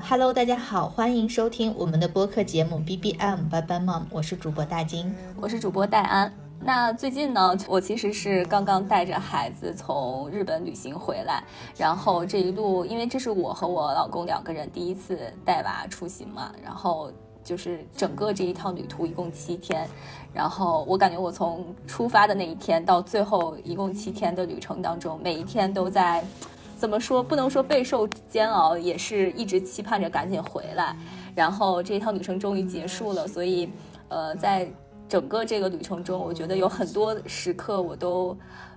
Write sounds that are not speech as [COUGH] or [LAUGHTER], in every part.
Hello，大家好，欢迎收听我们的播客节目 BBM Bye Bye Mom，我是主播大金。我是主播戴安。那最近呢，我其实是刚刚带着孩子从日本旅行回来，然后这一路，因为这是我和我老公两个人第一次带娃出行嘛，然后就是整个这一趟旅途一共七天，然后我感觉我从出发的那一天到最后一共七天的旅程当中，每一天都在。怎么说？不能说备受煎熬，也是一直期盼着赶紧回来。然后这一趟旅程终于结束了，所以，呃，在整个这个旅程中，我觉得有很多时刻我都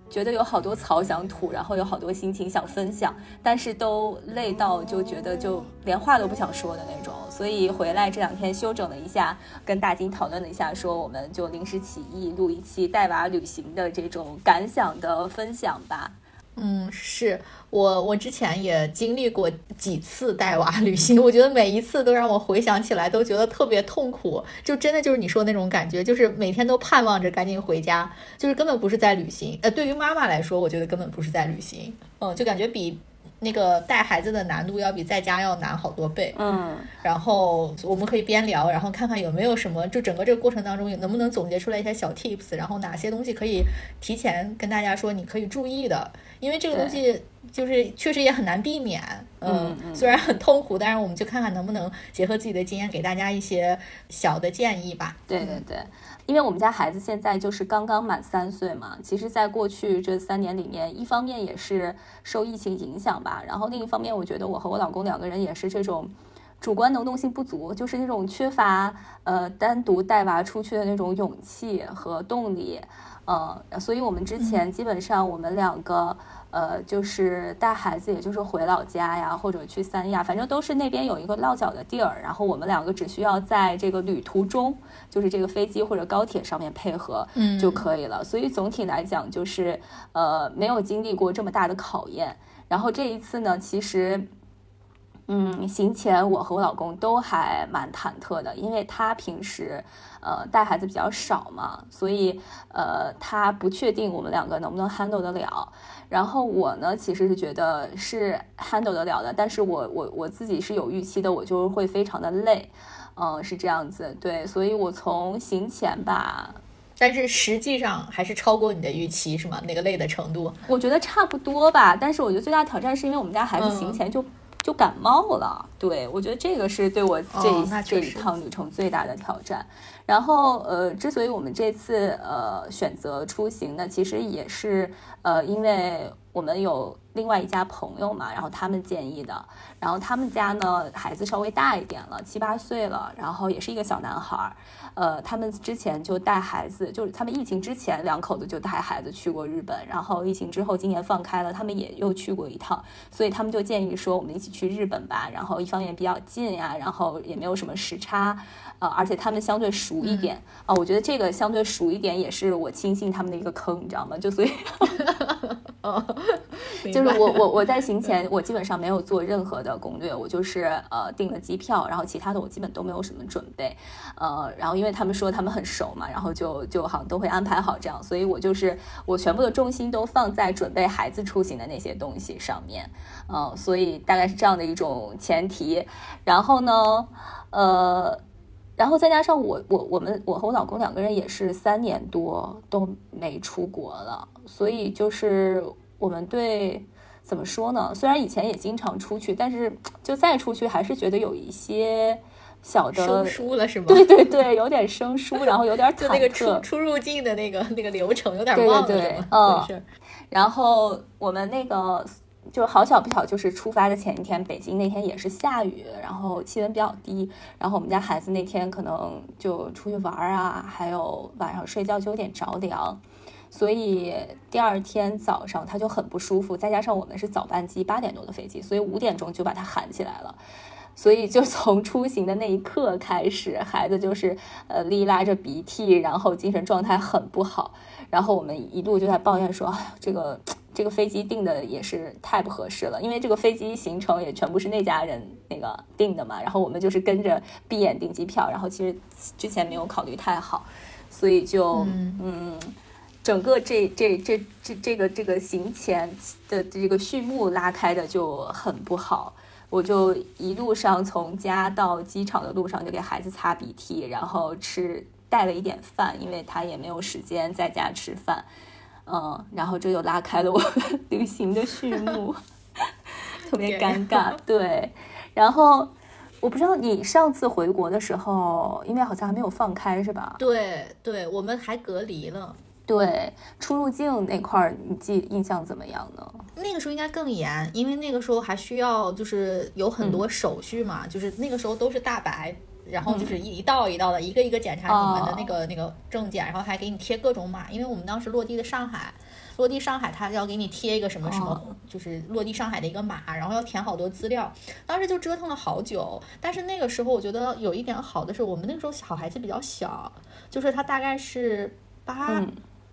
觉得有好多槽想吐，然后有好多心情想分享，但是都累到就觉得就连话都不想说的那种。所以回来这两天休整了一下，跟大金讨论了一下，说我们就临时起意录一期带娃旅行的这种感想的分享吧。嗯，是我我之前也经历过几次带娃旅行，我觉得每一次都让我回想起来都觉得特别痛苦，就真的就是你说那种感觉，就是每天都盼望着赶紧回家，就是根本不是在旅行。呃，对于妈妈来说，我觉得根本不是在旅行，嗯，就感觉比那个带孩子的难度要比在家要难好多倍。嗯，然后我们可以边聊，然后看看有没有什么，就整个这个过程当中能不能总结出来一些小 tips，然后哪些东西可以提前跟大家说你可以注意的，因为这个东西就是确实也很难避免，嗯嗯。虽然很痛苦，但是我们就看看能不能结合自己的经验给大家一些小的建议吧。对对对，因为我们家孩子现在就是刚刚满三岁嘛，其实，在过去这三年里面，一方面也是受疫情影响吧，然后另一方面，我觉得我和我老公两个人也是这种主观能动性不足，就是那种缺乏呃单独带娃出去的那种勇气和动力，呃，所以我们之前基本上我们两个。呃，就是带孩子，也就是回老家呀，或者去三亚，反正都是那边有一个落脚的地儿。然后我们两个只需要在这个旅途中，就是这个飞机或者高铁上面配合，嗯就可以了。所以总体来讲，就是呃，没有经历过这么大的考验。然后这一次呢，其实。嗯，行前我和我老公都还蛮忐忑的，因为他平时呃带孩子比较少嘛，所以呃他不确定我们两个能不能 handle 得了。然后我呢，其实是觉得是 handle 得了的，但是我我我自己是有预期的，我就会非常的累，嗯、是这样子，对，所以我从行前吧，但是实际上还是超过你的预期，是吗？那个累的程度。我觉得差不多吧，但是我觉得最大挑战是因为我们家孩子行前就、就感冒了，对我觉得这个是对我这一、哦这一趟旅程最大的挑战。然后呃，之所以我们这次呃选择出行呢，其实也是呃因为我们有另外一家朋友嘛，然后他们建议的。然后他们家呢孩子稍微大一点了，七八岁了，然后也是一个小男孩儿。呃，他们之前就带孩子，就是他们疫情之前两口子就带孩子去过日本，然后疫情之后今年放开了，他们也又去过一趟，所以他们就建议说我们一起去日本吧。然后一方面比较近呀，然后也没有什么时差，呃，而且他们相对熟一点啊、我觉得这个相对熟一点也是我轻信他们的一个坑，你知道吗？就所以 [LAUGHS] [LAUGHS] 就是我我我在行前我基本上没有做任何的攻略，我就是呃订了机票，然后其他的我基本都没有什么准备，呃，然后因为他们说他们很熟嘛，然后就就好像都会安排好这样，所以我就是我全部的重心都放在准备孩子出行的那些东西上面，嗯、所以大概是这样的一种前提，然后呢，呃。然后再加上我我我们我和我老公两个人也是三年多都没出国了，所以就是我们对怎么说呢？虽然以前也经常出去，但是就再出去还是觉得有一些小的生疏了是吗？对对对，有点生疏，然后有点 [LAUGHS] 就那个出出入境的那个那个流程有点忘了，嗯？然后我们那个就是好巧不巧，就是出发的前一天，北京那天也是下雨，然后气温比较低，然后我们家孩子那天可能就出去玩儿啊，还有晚上睡觉就有点着凉。所以第二天早上他就很不舒服，再加上我们是早班机，八点多的飞机，所以五点钟就把他喊起来了。所以就从出行的那一刻开始，孩子就是呃哩拉着鼻涕，然后精神状态很不好。然后我们一路就在抱怨说，这个这个飞机订的也是太不合适了，因为这个飞机行程也全部是那家人那个订的嘛，然后我们就是跟着闭眼订机票，然后其实之前没有考虑太好，所以就嗯，整个这这这这这个这个行前的这个序幕拉开的就很不好。我就一路上从家到机场的路上就给孩子擦鼻涕，然后吃带了一点饭，因为他也没有时间在家吃饭，嗯，然后这就拉开了我 [LAUGHS] 旅行的序幕，特别尴尬。对，然后我不知道你上次回国的时候，因为好像还没有放开是吧？对对，我们还隔离了。对出入境那块儿，你记印象怎么样呢？那个时候应该更严，因为那个时候还需要就是有很多手续嘛，就是那个时候都是大白，然后就是一道一道的，一个一个检查你们的那个那个证件，然后还给你贴各种码。因为我们当时落地的上海，落地上海，他要给你贴一个什么什么，就是落地上海的一个码，然后要填好多资料。当时就折腾了好久，但是那个时候我觉得有一点好的是，我们那个时候小孩子比较小，就是他大概是八。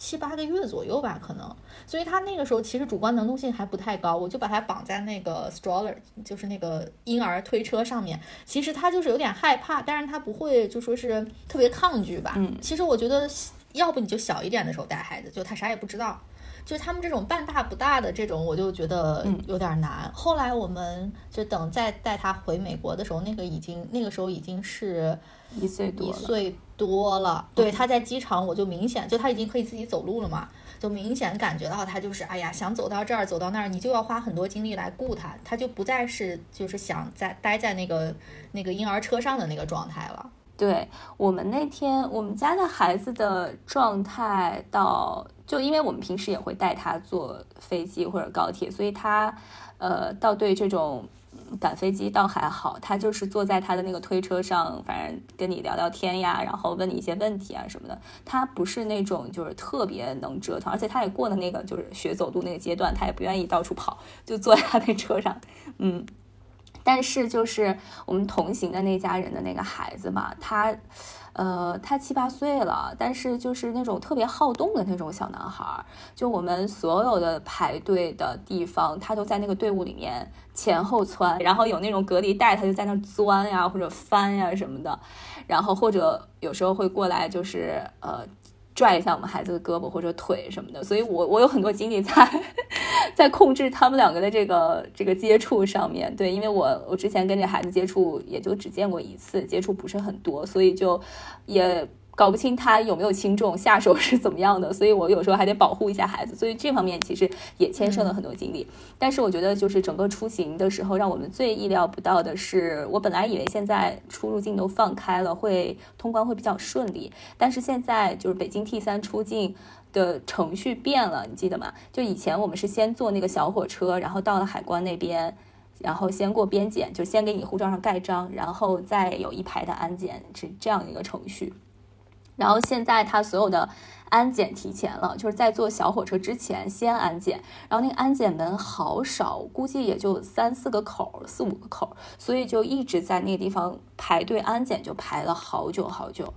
七八个月左右吧，可能，所以他那个时候其实主观能动性还不太高，我就把他绑在那个 stroller，就是那个婴儿推车上面。其实他就是有点害怕，但是他不会就说是特别抗拒吧。嗯，其实我觉得，要不你就小一点的时候带孩子，就他啥也不知道。就他们这种半大不大的这种，我就觉得有点难。后来我们就等再带他回美国的时候，那个已经那个时候已经是一岁多一岁多了。对，他在机场我就明显就他已经可以自己走路了嘛，就明显感觉到他就是哎呀想走到这儿走到那儿，你就要花很多精力来顾他，他就不再是就是想在待在那个那个婴儿车上的那个状态了。对我们那天我们家的孩子的状态到。就因为我们平时也会带他坐飞机或者高铁，所以他，呃，到对这种赶飞机倒还好。他就是坐在他的那个推车上，反正跟你聊聊天呀，然后问你一些问题啊什么的。他不是那种就是特别能折腾，而且他也过了那个就是学走路那个阶段，他也不愿意到处跑，就坐在他那车上。嗯，但是就是我们同行的那家人的那个孩子嘛，他。呃，他七八岁了，但是就是那种特别好动的那种小男孩儿。就我们所有的排队的地方，他都在那个队伍里面前后窜，然后有那种隔离带，他就在那钻呀或者翻呀什么的，然后或者有时候会过来就是呃。拽一下我们孩子的胳膊或者腿什么的，所以我我有很多精力在 [LAUGHS] 在控制他们两个的这个这个接触上面。对，因为我我之前跟这孩子接触也就只见过一次，接触不是很多，所以就也。搞不清他有没有轻重，下手是怎么样的，[LAUGHS] 所以我有时候还得保护一下孩子，所以这方面其实也牵涉了很多精力。但是我觉得，就是整个出行的时候，让我们最意料不到的是，我本来以为现在出入境都放开了，会通关会比较顺利，但是现在就是北京 T 三出境的程序变了，你记得吗？就以前我们是先坐那个小火车，然后到了海关那边，然后先过边检，就先给你护照上盖章，然后再有一排的安检，是这样一个程序。然后现在他所有的安检提前了，就是在坐小火车之前先安检。然后那个安检门好少，估计也就三四个口，四五个口，所以就一直在那个地方排队安检，就排了好久好久。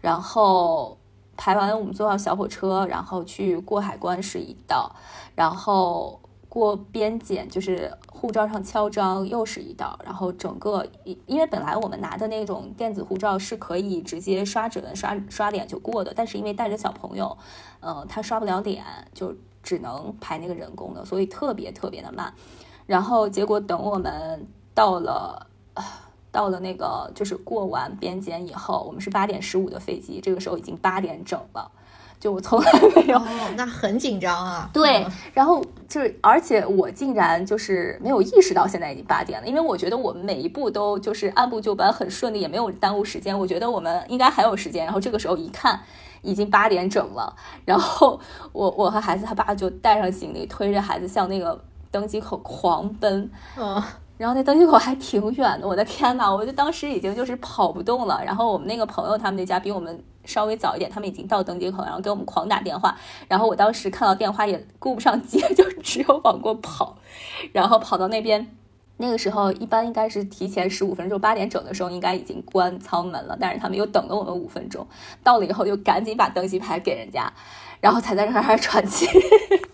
然后排完，我们坐上小火车，然后去过海关是一道，然后。过边检就是护照上敲章又是一道，然后整个因为本来我们拿的那种电子护照是可以直接刷指纹、刷刷脸就过的，但是因为带着小朋友，呃，他刷不了脸，就只能排那个人工的，所以特别特别的慢。然后结果等我们到了，到了那个就是过完边检以后，我们是八点十五的飞机，这个时候已经八点整了。就我从来没有，那很紧张啊。对，然后就是，而且我竟然就是没有意识到现在已经八点了，因为我觉得我们每一步都就是按部就班，很顺利，也没有耽误时间。我觉得我们应该还有时间。然后这个时候一看，已经八点整了。然后我我和孩子他爸就带上行李，推着孩子向那个登机口狂奔。嗯。然后那登机口还挺远的，我的天呐，我就当时已经就是跑不动了。然后我们那个朋友他们那家比我们稍微早一点，他们已经到登机口，然后给我们狂打电话。然后我当时看到电话也顾不上接，就只有往过跑。然后跑到那边，那个时候一般应该是提前十五分钟，八点整的时候应该已经关舱门了，但是他们又等了我们五分钟。到了以后就赶紧把登机牌给人家，然后才在这儿喘气。[LAUGHS]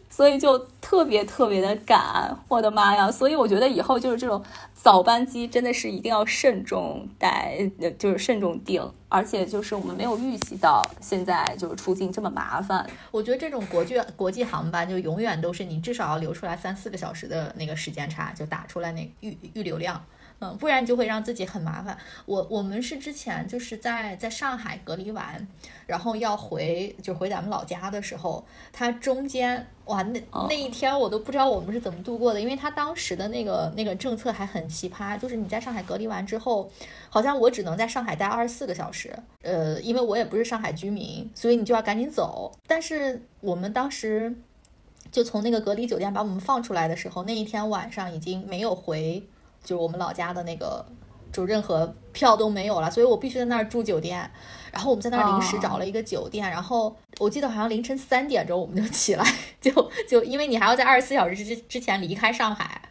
所以就特别特别的赶，我的妈呀！所以我觉得以后就是这种早班机真的是一定要慎重带，就是慎重订，而且就是我们没有预期到现在就是出境这么麻烦。我觉得这种国际国际航班就永远都是你至少要留出来三四个小时的那个时间差，就打出来那预预流量。嗯，不然就会让自己很麻烦。我我们是之前就是在在上海隔离完，然后要回就回咱们老家的时候，它中间哇那那一天我都不知道我们是怎么度过的，因为他当时的那个那个政策还很奇葩，就是你在上海隔离完之后，好像我只能在上海待二十四个小时，呃，因为我也不是上海居民，所以你就要赶紧走。但是我们当时就从那个隔离酒店把我们放出来的时候，那一天晚上已经没有回。就是我们老家的那个，就任何票都没有了，所以我必须在那儿住酒店。然后我们在那儿临时找了一个酒店，然后我记得好像凌晨三点钟我们就起来，[LAUGHS] 就就因为你还要在二十四小时之之前离开上海，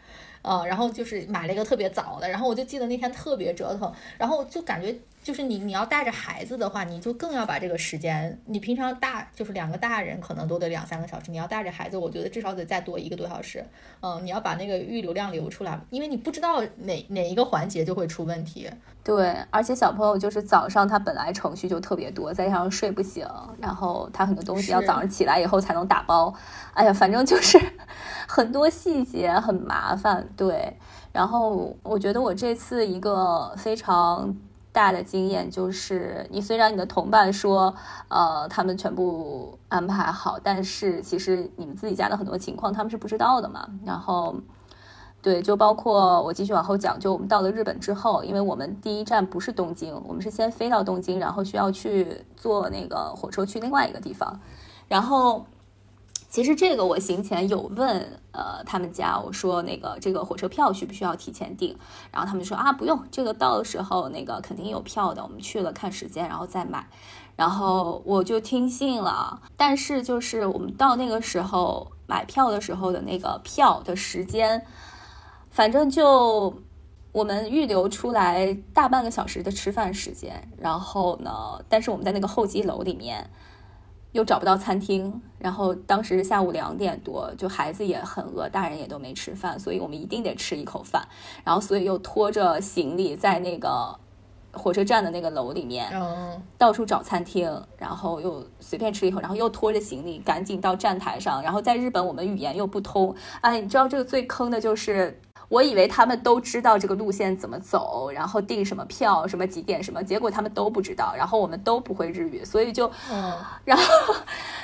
呃，然后就是买了一个特别早的，然后我就记得那天特别折腾，然后就感觉。就是你，你要带着孩子的话，你就更要把这个时间。你平常大就是两个大人可能都得两三个小时，你要带着孩子，我觉得至少得再多一个多小时。嗯，你要把那个预流量留出来，因为你不知道哪哪一个环节就会出问题。对，而且小朋友就是早上他本来程序就特别多，再加上睡不醒，然后他很多东西要早上起来以后才能打包。哎呀，反正就是 [LAUGHS] 很多细节很麻烦。对，然后我觉得我这次一个非常。大的经验就是，你虽然你的同伴说，呃，他们全部安排好，但是其实你们自己家的很多情况他们是不知道的嘛。然后，对，就包括我继续往后讲，就我们到了日本之后，因为我们第一站不是东京，我们是先飞到东京，然后需要去坐那个火车去另外一个地方，然后。其实这个我行前有问，呃，他们家我说那个这个火车票需不需要提前订，然后他们说啊不用，这个到的时候那个肯定有票的，我们去了看时间然后再买，然后我就听信了。但是就是我们到那个时候买票的时候的那个票的时间，反正就我们预留出来大半个小时的吃饭时间，然后呢，但是我们在那个候机楼里面。又找不到餐厅，然后当时下午两点多，就孩子也很饿，大人也都没吃饭，所以我们一定得吃一口饭。然后所以又拖着行李在那个火车站的那个楼里面，到处找餐厅，然后又随便吃一口，然后又拖着行李赶紧到站台上。然后在日本我们语言又不通，哎，你知道这个最坑的就是。我以为他们都知道这个路线怎么走，然后订什么票，什么几点什么，结果他们都不知道，然后我们都不会日语，所以就，[LAUGHS] 然后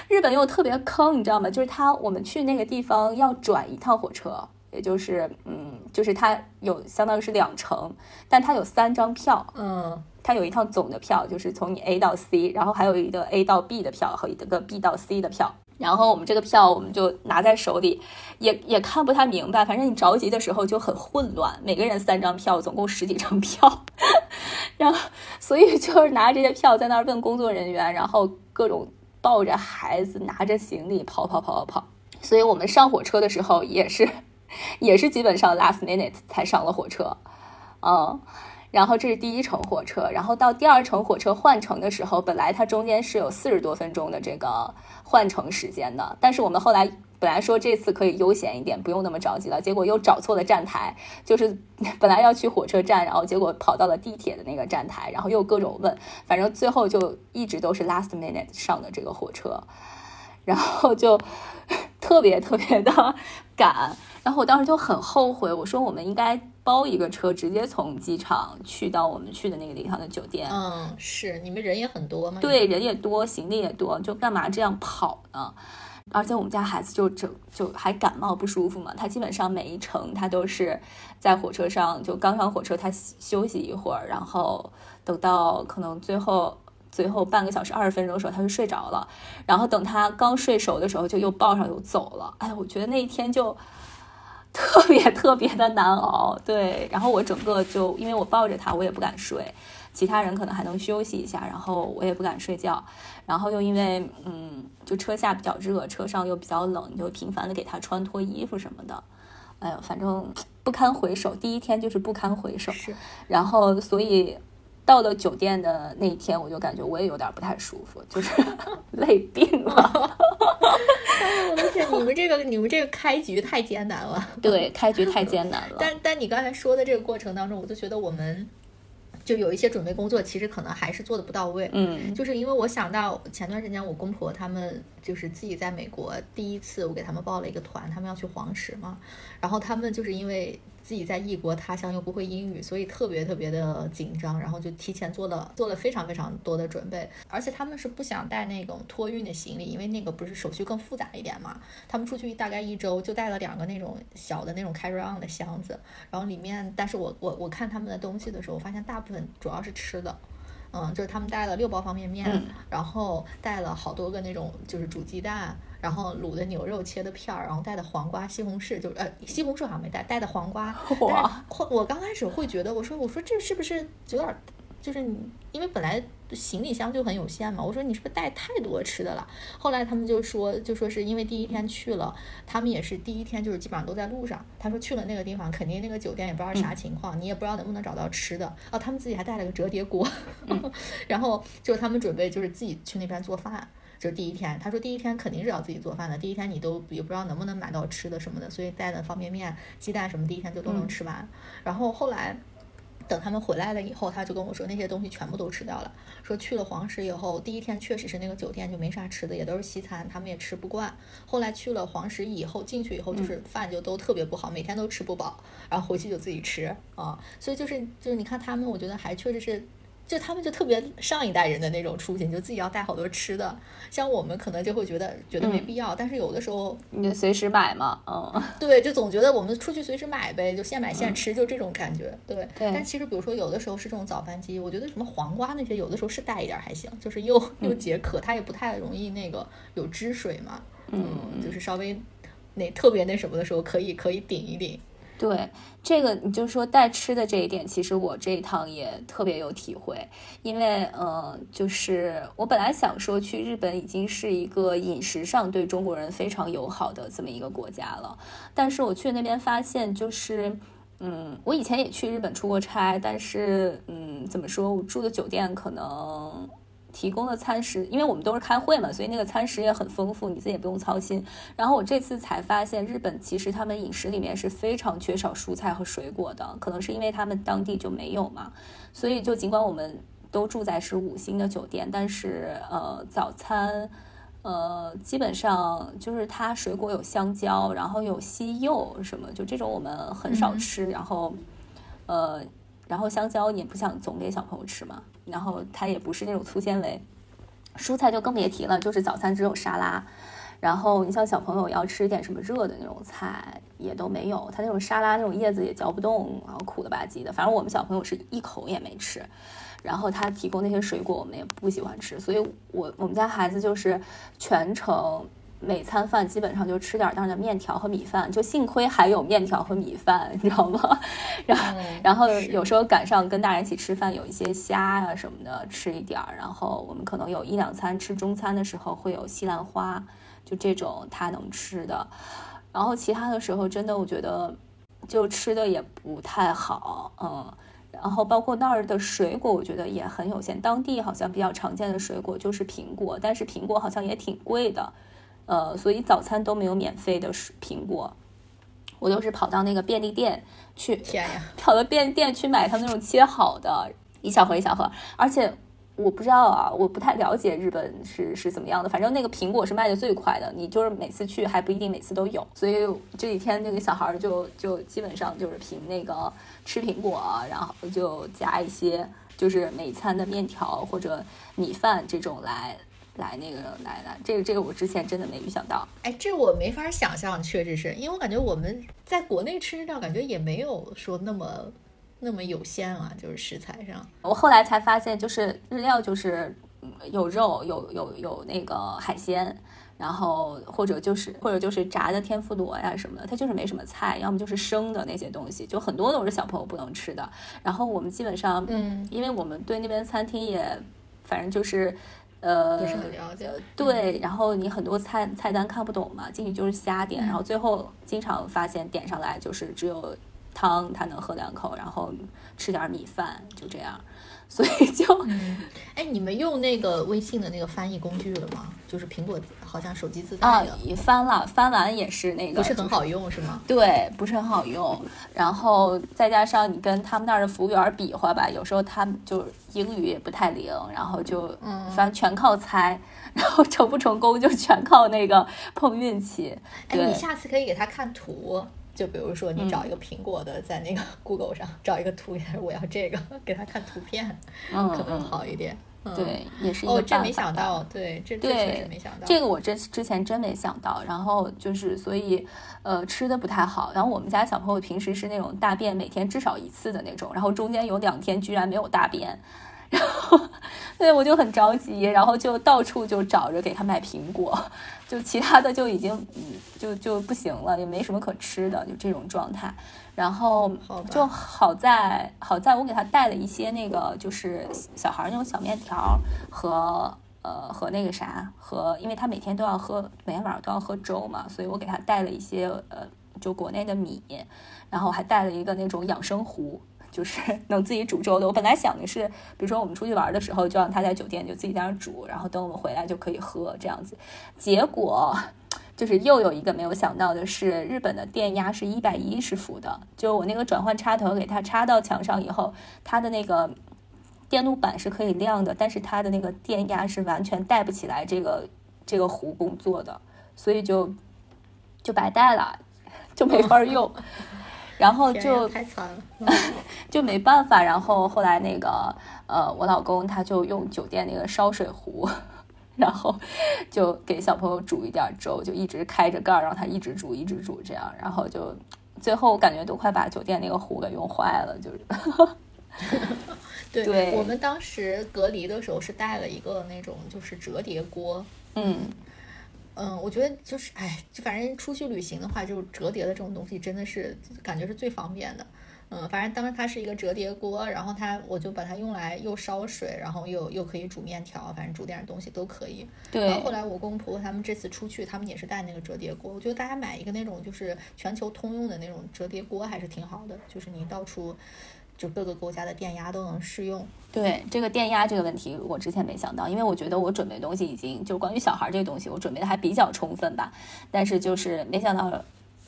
日本又特别坑，你知道吗？就是他我们去那个地方要转一趟火车，也就是嗯，就是它有相当于是两程，但它有三张票，嗯，它有一趟总的票，就是从你 A 到 C，然后还有一个 A 到 B 的票和一个 B 到 C 的票。然后我们这个票我们就拿在手里，也也看不太明白。反正你着急的时候就很混乱，每个人三张票，总共十几张票，[LAUGHS] 然后所以就是拿这些票在那儿问工作人员，然后各种抱着孩子拿着行李跑跑跑跑跑。所以我们上火车的时候也是也是基本上 last minute 才上了火车，嗯。然后这是第一程火车，然后到第二程火车换乘的时候，本来它中间是有四十多分钟的这个换乘时间的，但是我们后来本来说这次可以悠闲一点，不用那么着急了，结果又找错了站台，就是 [LAUGHS] 本来要去火车站，然后结果跑到了地铁的那个站台，然后又各种问，反正最后就一直都是 last minute 上的这个火车，然后就 [LAUGHS] 特别特别的 [LAUGHS] 赶。然后我当时就很后悔，我说我们应该包一个车，直接从机场去到我们去的那个地方的酒店。嗯，是你们人也很多吗？对，人也多，行李也多，就干嘛这样跑呢？而且我们家孩子就整就还感冒不舒服嘛，他基本上每一程他都是在火车上就刚上火车，他休息一会儿，然后等到可能最后最后半个小时二十分钟的时候，他就睡着了，然后等他刚睡熟的时候，就又抱上又走了。哎，我觉得那一天就。特别特别的难熬，对。然后我整个就因为我抱着他，我也不敢睡。其他人可能还能休息一下，然后我也不敢睡觉。然后又因为嗯，就车下比较热，车上又比较冷，就频繁的给他穿脱衣服什么的。哎呀，反正不堪回首。第一天就是不堪回首。是。然后所以。到了酒店的那一天，我就感觉我也有点不太舒服，就是 [LAUGHS] 累病了。我的天，你们这个你们这个开局太艰难了。对，开局太艰难了。但但你刚才说的这个过程当中，我就觉得我们。就有一些准备工作，其实可能还是做的不到位。嗯，就是因为我想到前段时间我公婆他们就是自己在美国第一次，我给他们报了一个团，他们要去黄石嘛，然后他们就是因为。自己在异国他乡又不会英语，所以特别特别的紧张，然后就提前做了做了非常非常多的准备，而且他们是不想带那种托运的行李，因为那个不是手续更复杂一点嘛。他们出去大概一周就带了两个那种小的那种 carry on 的箱子，然后里面，但是我我我看他们的东西的时候，我发现大部分主要是吃的。嗯，就是他们带了六包方便面，然后带了好多个那种就是煮鸡蛋，然后卤的牛肉切的片儿，然后带的黄瓜、西红柿，就呃西红柿好像没带，带的黄瓜。[LAUGHS] 哇！我刚开始会觉得，我说我说这是不是有点？就是你，因为本来行李箱就很有限嘛，我说你是不是带太多吃的了？后来他们就说，就说是因为第一天去了，他们也是第一天就是基本上都在路上。他说去了那个地方，肯定那个酒店也不知道啥情况，你也不知道能不能找到吃的。哦，他们自己还带了个折叠锅，[LAUGHS] 然后就是他们准备就是自己去那边做饭。就是第一天，他说第一天肯定是要自己做饭的，第一天你都也不知道能不能买到吃的什么的，所以带的方便面、鸡蛋什么，第一天就都能吃完。然后后来。等他们回来了以后，他就跟我说那些东西全部都吃掉了。说去了黄石以后，第一天确实是那个酒店就没啥吃的，也都是西餐，他们也吃不惯。后来去了黄石以后，进去以后就是饭就都特别不好，每天都吃不饱，然后回去就自己吃啊。所以就是就是你看他们，我觉得还确实是。就他们就特别上一代人的那种出行，就自己要带好多吃的。像我们可能就会觉得觉得没必要，但是有的时候你就随时买嘛，嗯，对，就总觉得我们出去随时买呗，就现买现吃，就这种感觉。对，但其实比如说有的时候是这种早饭机，我觉得什么黄瓜那些有的时候是带一点还行，就是又又解渴，它也不太容易那个有汁水嘛，嗯，就是稍微那特别那什么的时候可以可以顶一顶。对这个，你就说带吃的这一点，其实我这一趟也特别有体会，因为，嗯，就是我本来想说去日本已经是一个饮食上对中国人非常友好的这么一个国家了，但是我去那边发现，就是，嗯，我以前也去日本出过差，但是，嗯，怎么说我住的酒店可能。提供的餐食，因为我们都是开会嘛，所以那个餐食也很丰富，你自己也不用操心。然后我这次才发现，日本其实他们饮食里面是非常缺少蔬菜和水果的，可能是因为他们当地就没有嘛。所以就尽管我们都住在是五星的酒店，但是呃早餐呃基本上就是它水果有香蕉，然后有西柚什么，就这种我们很少吃。然后呃。然后香蕉你也不想总给小朋友吃嘛，然后它也不是那种粗纤维，蔬菜就更别提了，就是早餐只有沙拉，然后你像小朋友要吃点什么热的那种菜也都没有，它那种沙拉那种叶子也嚼不动，然后苦了吧唧的，反正我们小朋友是一口也没吃，然后他提供那些水果我们也不喜欢吃，所以我我们家孩子就是全程。每餐饭基本上就吃点儿那的面条和米饭，就幸亏还有面条和米饭，你知道吗？然后，然后有时候赶上跟大人一起吃饭，有一些虾啊什么的吃一点儿。然后我们可能有一两餐吃中餐的时候会有西兰花，就这种他能吃的。然后其他的时候真的我觉得就吃的也不太好，嗯。然后包括那儿的水果，我觉得也很有限。当地好像比较常见的水果就是苹果，但是苹果好像也挺贵的。呃，所以早餐都没有免费的苹果，我都是跑到那个便利店去，天呀，跑到便利店去买他们那种切好的一小盒一小盒，而且我不知道啊，我不太了解日本是是怎么样的，反正那个苹果是卖的最快的，你就是每次去还不一定每次都有，所以这几天那个小孩就就基本上就是凭那个吃苹果，然后就加一些就是每餐的面条或者米饭这种来。来那个来来，这个这个我之前真的没预想到。哎，这我没法想象，确实是因为我感觉我们在国内吃上感觉也没有说那么那么有限啊，就是食材上。我后来才发现，就是日料就是有肉，有有有那个海鲜，然后或者就是或者就是炸的天妇罗呀什么的，它就是没什么菜，要么就是生的那些东西，就很多都是小朋友不能吃的。然后我们基本上，嗯，因为我们对那边餐厅也反正就是。呃，不是很了解。对，然后你很多菜菜单看不懂嘛，进去就是瞎点，然后最后经常发现点上来就是只有汤，他能喝两口，然后吃点米饭，就这样。所以就，哎，你们用那个微信的那个翻译工具了吗？就是苹果好像手机自带啊的，，也翻了，翻完也是那个不是很好用是吗？对，不是很好用。然后再加上你跟他们那儿的服务员比划吧，有时候他们就英语也不太灵，然后就嗯反正全靠猜，[LAUGHS] 然后成不成功就全靠那个碰运气。哎，你下次可以给他看图，就比如说你找一个苹果的，在那个 [LAUGHS] Google 上找一个图，我要这个，给他看图片，嗯 [LAUGHS] 可能嗯，好一点。嗯，对，也是一个哦，这没想到，对，这这确实对没想到。这个我之之前真没想到，然后就是所以呃吃的不太好，然后我们家小朋友平时是那种大便每天至少一次的那种，然后中间有两天居然没有大便，然后对我就很着急，然后就到处就找着给他买苹果，就其他的就已经嗯就就不行了，也没什么可吃的，就这种状态。然后就好在好在我给他带了一些那个就是小孩那种小面条和呃和那个啥和，因为他每天都要喝，每天晚上都要喝粥嘛，所以我给他带了一些呃就国内的米，然后还带了一个那种养生壶。就是 [LAUGHS] 能自己煮粥的。我本来想的是，比如说我们出去玩的时候，就让他在酒店就自己在那煮，然后等我们回来就可以喝这样子。结果就是又有一个没有想到的是，日本的电压是一百一十伏的，就我那个转换插头给它插到墙上以后，它的那个电路板是可以亮的，但是它的那个电压是完全带不起来这个这个壶工作的，所以就就白带了，就没法用。然后就太惨了。[LAUGHS] 就没办法，然后后来那个呃，我老公他就用酒店那个烧水壶，然后就给小朋友煮一点粥，就一直开着盖儿让他一直煮一直煮这样，然后就最后感觉都快把酒店那个壶给用坏了，就是 [LAUGHS] 对，对我们当时隔离的时候是带了一个那种就是折叠锅。嗯嗯，我觉得就是，哎，就反正出去旅行的话，就是折叠的这种东西真的是感觉是最方便的。嗯，反正当时它是一个折叠锅，然后它我就把它用来又烧水，然后又又可以煮面条，反正煮点东西都可以。然后后来我公婆婆他们这次出去，他们也是带那个折叠锅。我觉得大家买一个那种就是全球通用的那种折叠锅还是挺好的，就是你到处就各个国家的电压都能适用。对这个电压这个问题，我之前没想到，因为我觉得我准备东西已经就关于小孩这个东西，我准备的还比较充分吧，但是就是没想到。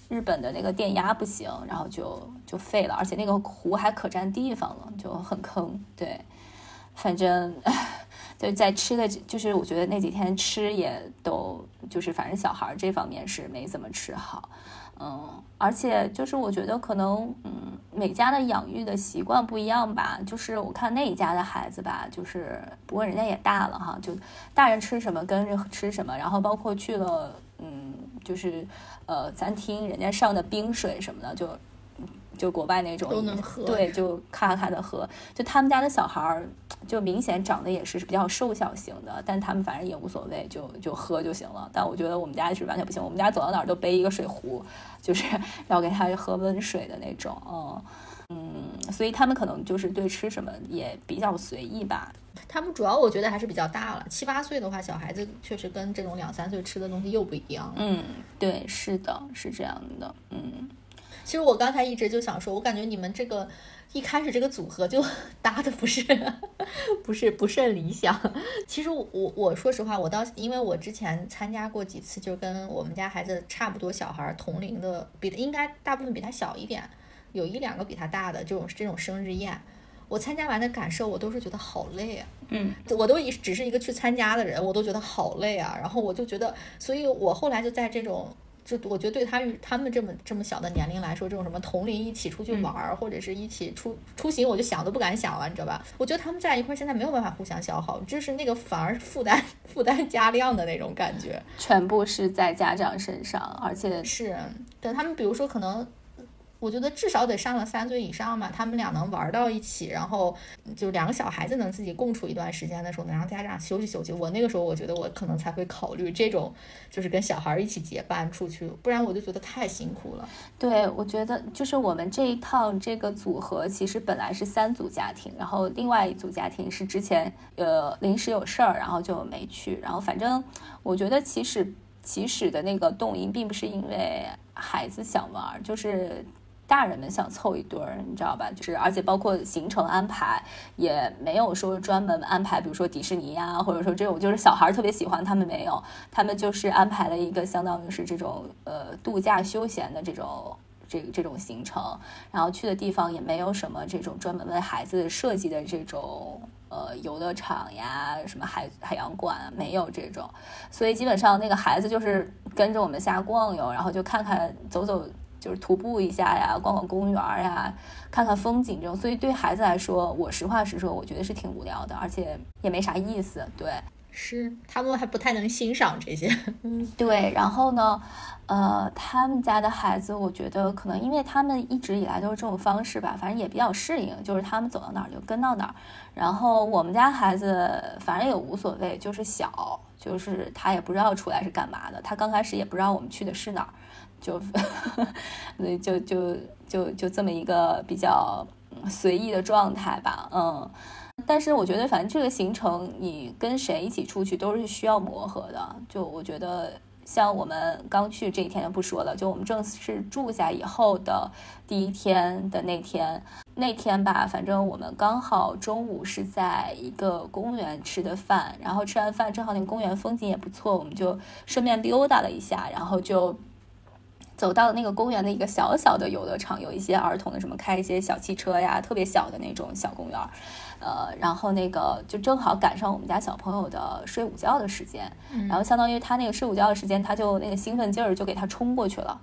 日本的那个电压不行，然后就就废了，而且那个壶还可占地方了，就很坑。对，反正 [LAUGHS] 对在吃的，就是我觉得那几天吃也都就是反正小孩这方面是没怎么吃好，嗯，而且就是我觉得可能嗯每家的养育的习惯不一样吧，就是我看那一家的孩子吧，就是不过人家也大了哈，就大人吃什么跟着吃什么，然后包括去了嗯就是呃餐厅，人家上的冰水什么的就。就国外那种都能喝对，就咔咔的喝。就他们家的小孩儿，就明显长得也是比较瘦小型的，但他们反正也无所谓，就就喝就行了。但我觉得我们家是完全不行，我们家走到哪儿都背一个水壶，就是 [LAUGHS] 要给他喝温水的那种。嗯嗯，所以他们可能就是对吃什么也比较随意吧。他们主要我觉得还是比较大了，七八岁的话，小孩子确实跟这种两三岁吃的东西又不一样。嗯，对，是的，是这样的。嗯。其实我刚才一直就想说，我感觉你们这个一开始这个组合就 [LAUGHS] 搭的不是不是不甚理想。其实我我我说实话，我到因为我之前参加过几次，就跟我们家孩子差不多小孩儿同龄的，比应该大部分比他小一点，有一两个比他大的这种这种生日宴。我参加完的感受，我都是觉得好累啊！嗯，我都一只是一个去参加的人，我都觉得好累啊。然后我就觉得，所以我后来就在这种，就我觉得对他他们这么这么小的年龄来说，这种什么同龄一起出去玩儿，或者是一起出出行，我就想都不敢想了，你知道吧？我觉得他们在一块儿现在没有办法互相消耗，就是那个反而负担负担加量的那种感觉。全部是在家长身上，而且是，对他们比如说可能。我觉得至少得上了三岁以上嘛，他们俩能玩到一起，然后就两个小孩子能自己共处一段时间的时候，能让家长休息休息。我那个时候，我觉得我可能才会考虑这种，就是跟小孩一起结伴出去，不然我就觉得太辛苦了。对，我觉得就是我们这一趟这个组合，其实本来是三组家庭，然后另外一组家庭是之前呃临时有事儿，然后就没去。然后反正我觉得起始起始的那个动因，并不是因为孩子想玩，就是。大人们想凑一对儿，你知道吧？就是而且包括行程安排也没有说专门安排，比如说迪士尼呀，或者说这种就是小孩特别喜欢，他们没有，他们就是安排了一个相当于是这种呃度假休闲的这种。这这种行程，然后去的地方也没有什么这种专门为孩子设计的这种呃游乐场呀，什么海海洋馆没有这种，所以基本上那个孩子就是跟着我们瞎逛悠，然后就看看走走，就是徒步一下呀，逛逛公园呀，看看风景这种。所以对孩子来说，我实话实说，我觉得是挺无聊的，而且也没啥意思。对，是他们还不太能欣赏这些。[LAUGHS] 嗯，对。然后呢？呃，他们家的孩子，我觉得可能因为他们一直以来都是这种方式吧，反正也比较适应，就是他们走到哪儿就跟到哪儿。然后我们家孩子反正也无所谓，就是小，就是他也不知道出来是干嘛的。他刚开始也不知道我们去的是哪儿，[LAUGHS] 就，就就就就这么一个比较随意的状态吧。嗯，但是我觉得反正这个行程你跟谁一起出去都是需要磨合的。就我觉得。像我们刚去这一天就不说了，就我们正式住下以后的第一天的那天，那天吧，反正我们刚好中午是在一个公园吃的饭，然后吃完饭正好那个公园风景也不错，我们就顺便溜达了一下，然后就走到了那个公园的一个小小的游乐场，有一些儿童的什么开一些小汽车呀，特别小的那种小公园。呃，然后那个就正好赶上我们家小朋友的睡午觉的时间，然后相当于他那个睡午觉的时间，他就那个兴奋劲儿就给他冲过去了。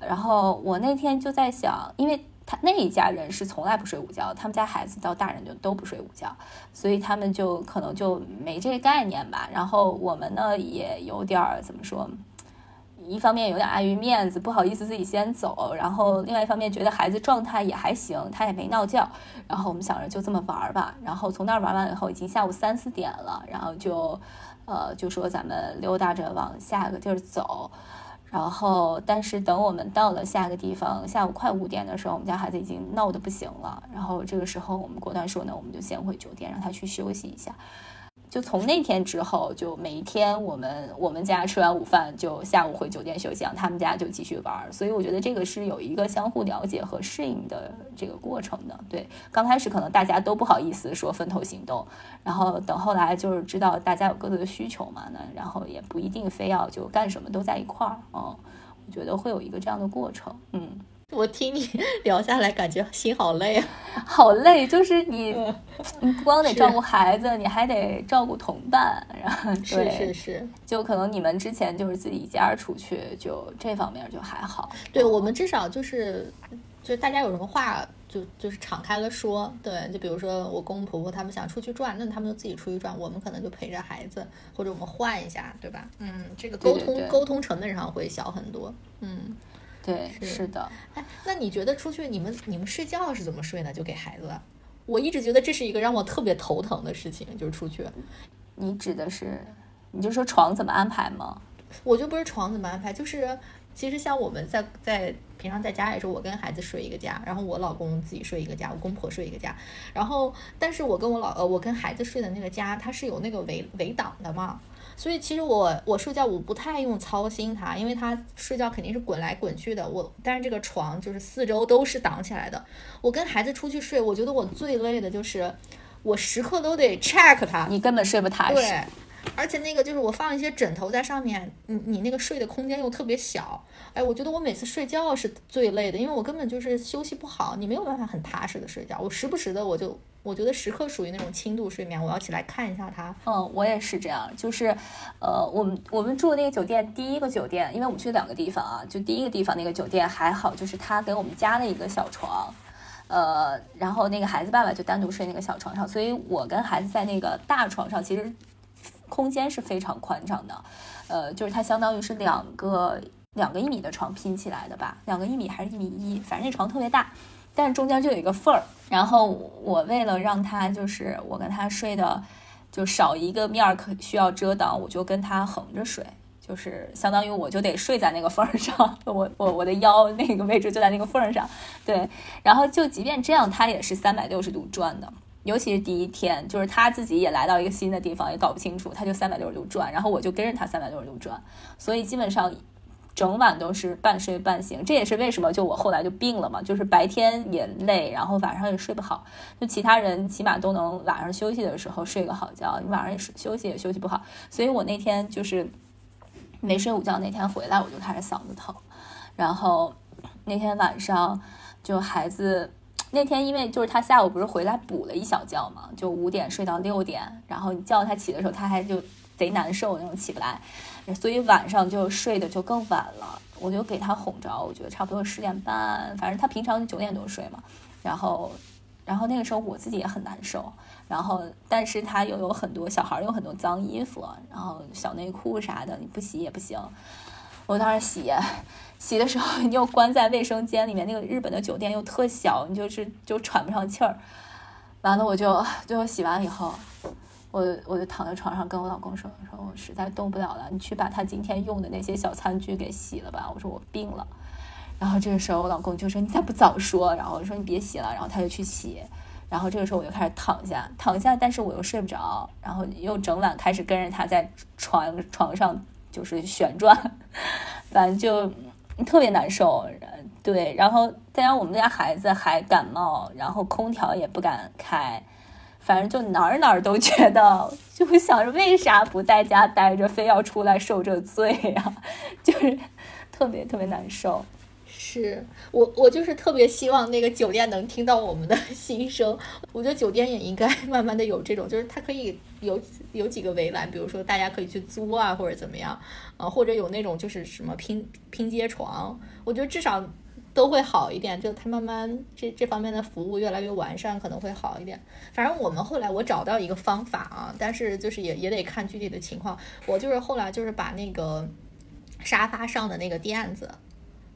然后我那天就在想，因为他那一家人是从来不睡午觉，他们家孩子到大人就都不睡午觉，所以他们就可能就没这个概念吧。然后我们呢也有点儿怎么说？一方面有点碍于面子，不好意思自己先走，然后另外一方面觉得孩子状态也还行，他也没闹觉，然后我们想着就这么玩吧。然后从那儿玩完以后，已经下午三四点了，然后就，呃，就说咱们溜达着往下个地儿走。然后，但是等我们到了下个地方，下午快五点的时候，我们家孩子已经闹得不行了。然后这个时候，我们果断说呢，我们就先回酒店，让他去休息一下。就从那天之后，就每一天我们我们家吃完午饭就下午回酒店休息，他们家就继续玩。所以我觉得这个是有一个相互了解和适应的这个过程的。对，刚开始可能大家都不好意思说分头行动，然后等后来就是知道大家有各自的需求嘛，那然后也不一定非要就干什么都在一块儿。嗯，我觉得会有一个这样的过程。嗯。我听你 [LAUGHS] 聊下来，感觉心好累啊，[LAUGHS] 好累！就是你，你不光得照顾孩子，你还得照顾同伴，然后是是是，就可能你们之前就是自己一家出去，就这方面就还好。对我们至少就是，就大家有什么话就就是敞开了说。对，就比如说我公公婆婆他们想出去转，那他们就自己出去转，我们可能就陪着孩子，或者我们换一下，对吧？嗯，这个沟通沟通成本上会小很多。嗯。对，是的。哎，那你觉得出去你们你们睡觉是怎么睡呢？就给孩子？我一直觉得这是一个让我特别头疼的事情，就是出去。你指的是，你就说床怎么安排吗？我就不是床怎么安排，就是其实像我们在在平常在家里时候，我跟孩子睡一个家，然后我老公自己睡一个家，我公婆睡一个家。然后，但是我跟我老呃，我跟孩子睡的那个家，它是有那个围围挡的嘛。所以其实我我睡觉我不太用操心他，因为他睡觉肯定是滚来滚去的。我但是这个床就是四周都是挡起来的。我跟孩子出去睡，我觉得我最累的就是我时刻都得 check 他，你根本睡不踏实。对，而且那个就是我放一些枕头在上面，你你那个睡的空间又特别小。哎，我觉得我每次睡觉是最累的，因为我根本就是休息不好，你没有办法很踏实的睡觉。我时不时的我就。我觉得时刻属于那种轻度睡眠，我要起来看一下他。嗯，我也是这样，就是，呃，我们我们住的那个酒店，第一个酒店，因为我们去两个地方啊，就第一个地方那个酒店还好，就是他给我们加了一个小床，呃，然后那个孩子爸爸就单独睡那个小床上，所以我跟孩子在那个大床上，其实空间是非常宽敞的，呃，就是它相当于是两个两个一米的床拼起来的吧，两个一米还是一米一，反正那床特别大。但中间就有一个缝儿，然后我为了让他就是我跟他睡的就少一个面儿可需要遮挡，我就跟他横着睡，就是相当于我就得睡在那个缝儿上，我我我的腰那个位置就在那个缝儿上，对，然后就即便这样，他也是三百六十度转的，尤其是第一天，就是他自己也来到一个新的地方，也搞不清楚，他就三百六十度转，然后我就跟着他三百六十度转，所以基本上。整晚都是半睡半醒，这也是为什么就我后来就病了嘛，就是白天也累，然后晚上也睡不好。就其他人起码都能晚上休息的时候睡个好觉，你晚上也是休息也休息不好。所以我那天就是没睡午觉，那天回来我就开始嗓子疼，然后那天晚上就孩子那天因为就是他下午不是回来补了一小觉嘛，就五点睡到六点，然后你叫他起的时候他还就贼难受那种起不来。所以晚上就睡的就更晚了，我就给他哄着，我觉得差不多十点半，反正他平常九点多睡嘛。然后，然后那个时候我自己也很难受，然后但是他又有很多小孩有很多脏衣服，然后小内裤啥的，你不洗也不行。我当时洗，洗的时候你又关在卫生间里面，那个日本的酒店又特小，你就是就喘不上气儿。完了我就最后洗完以后。我我就躺在床上跟我老公说我说，我实在动不了了，你去把他今天用的那些小餐具给洗了吧。我说我病了，然后这个时候我老公就说你咋不早说？然后我说你别洗了，然后他就去洗。然后这个时候我就开始躺下，躺下，但是我又睡不着，然后又整晚开始跟着他在床床上就是旋转，[LAUGHS] 反正就特别难受。对，然后再加上我们家孩子还感冒，然后空调也不敢开。反正就哪儿哪儿都觉得，就会想着为啥不在家待着，非要出来受这罪呀？[LAUGHS] 就是特别特别难受。是我我就是特别希望那个酒店能听到我们的 [LAUGHS] 心声。我觉得酒店也应该 [LAUGHS] 慢慢的有这种，就是它可以有有几个围栏，比如说大家可以去租啊，或者怎么样，啊，或者有那种就是什么拼拼接床。我觉得至少。都会好一点，就它慢慢这这方面的服务越来越完善，可能会好一点。反正我们后来我找到一个方法啊，但是就是也也得看具体的情况。我就是后来就是把那个沙发上的那个垫子，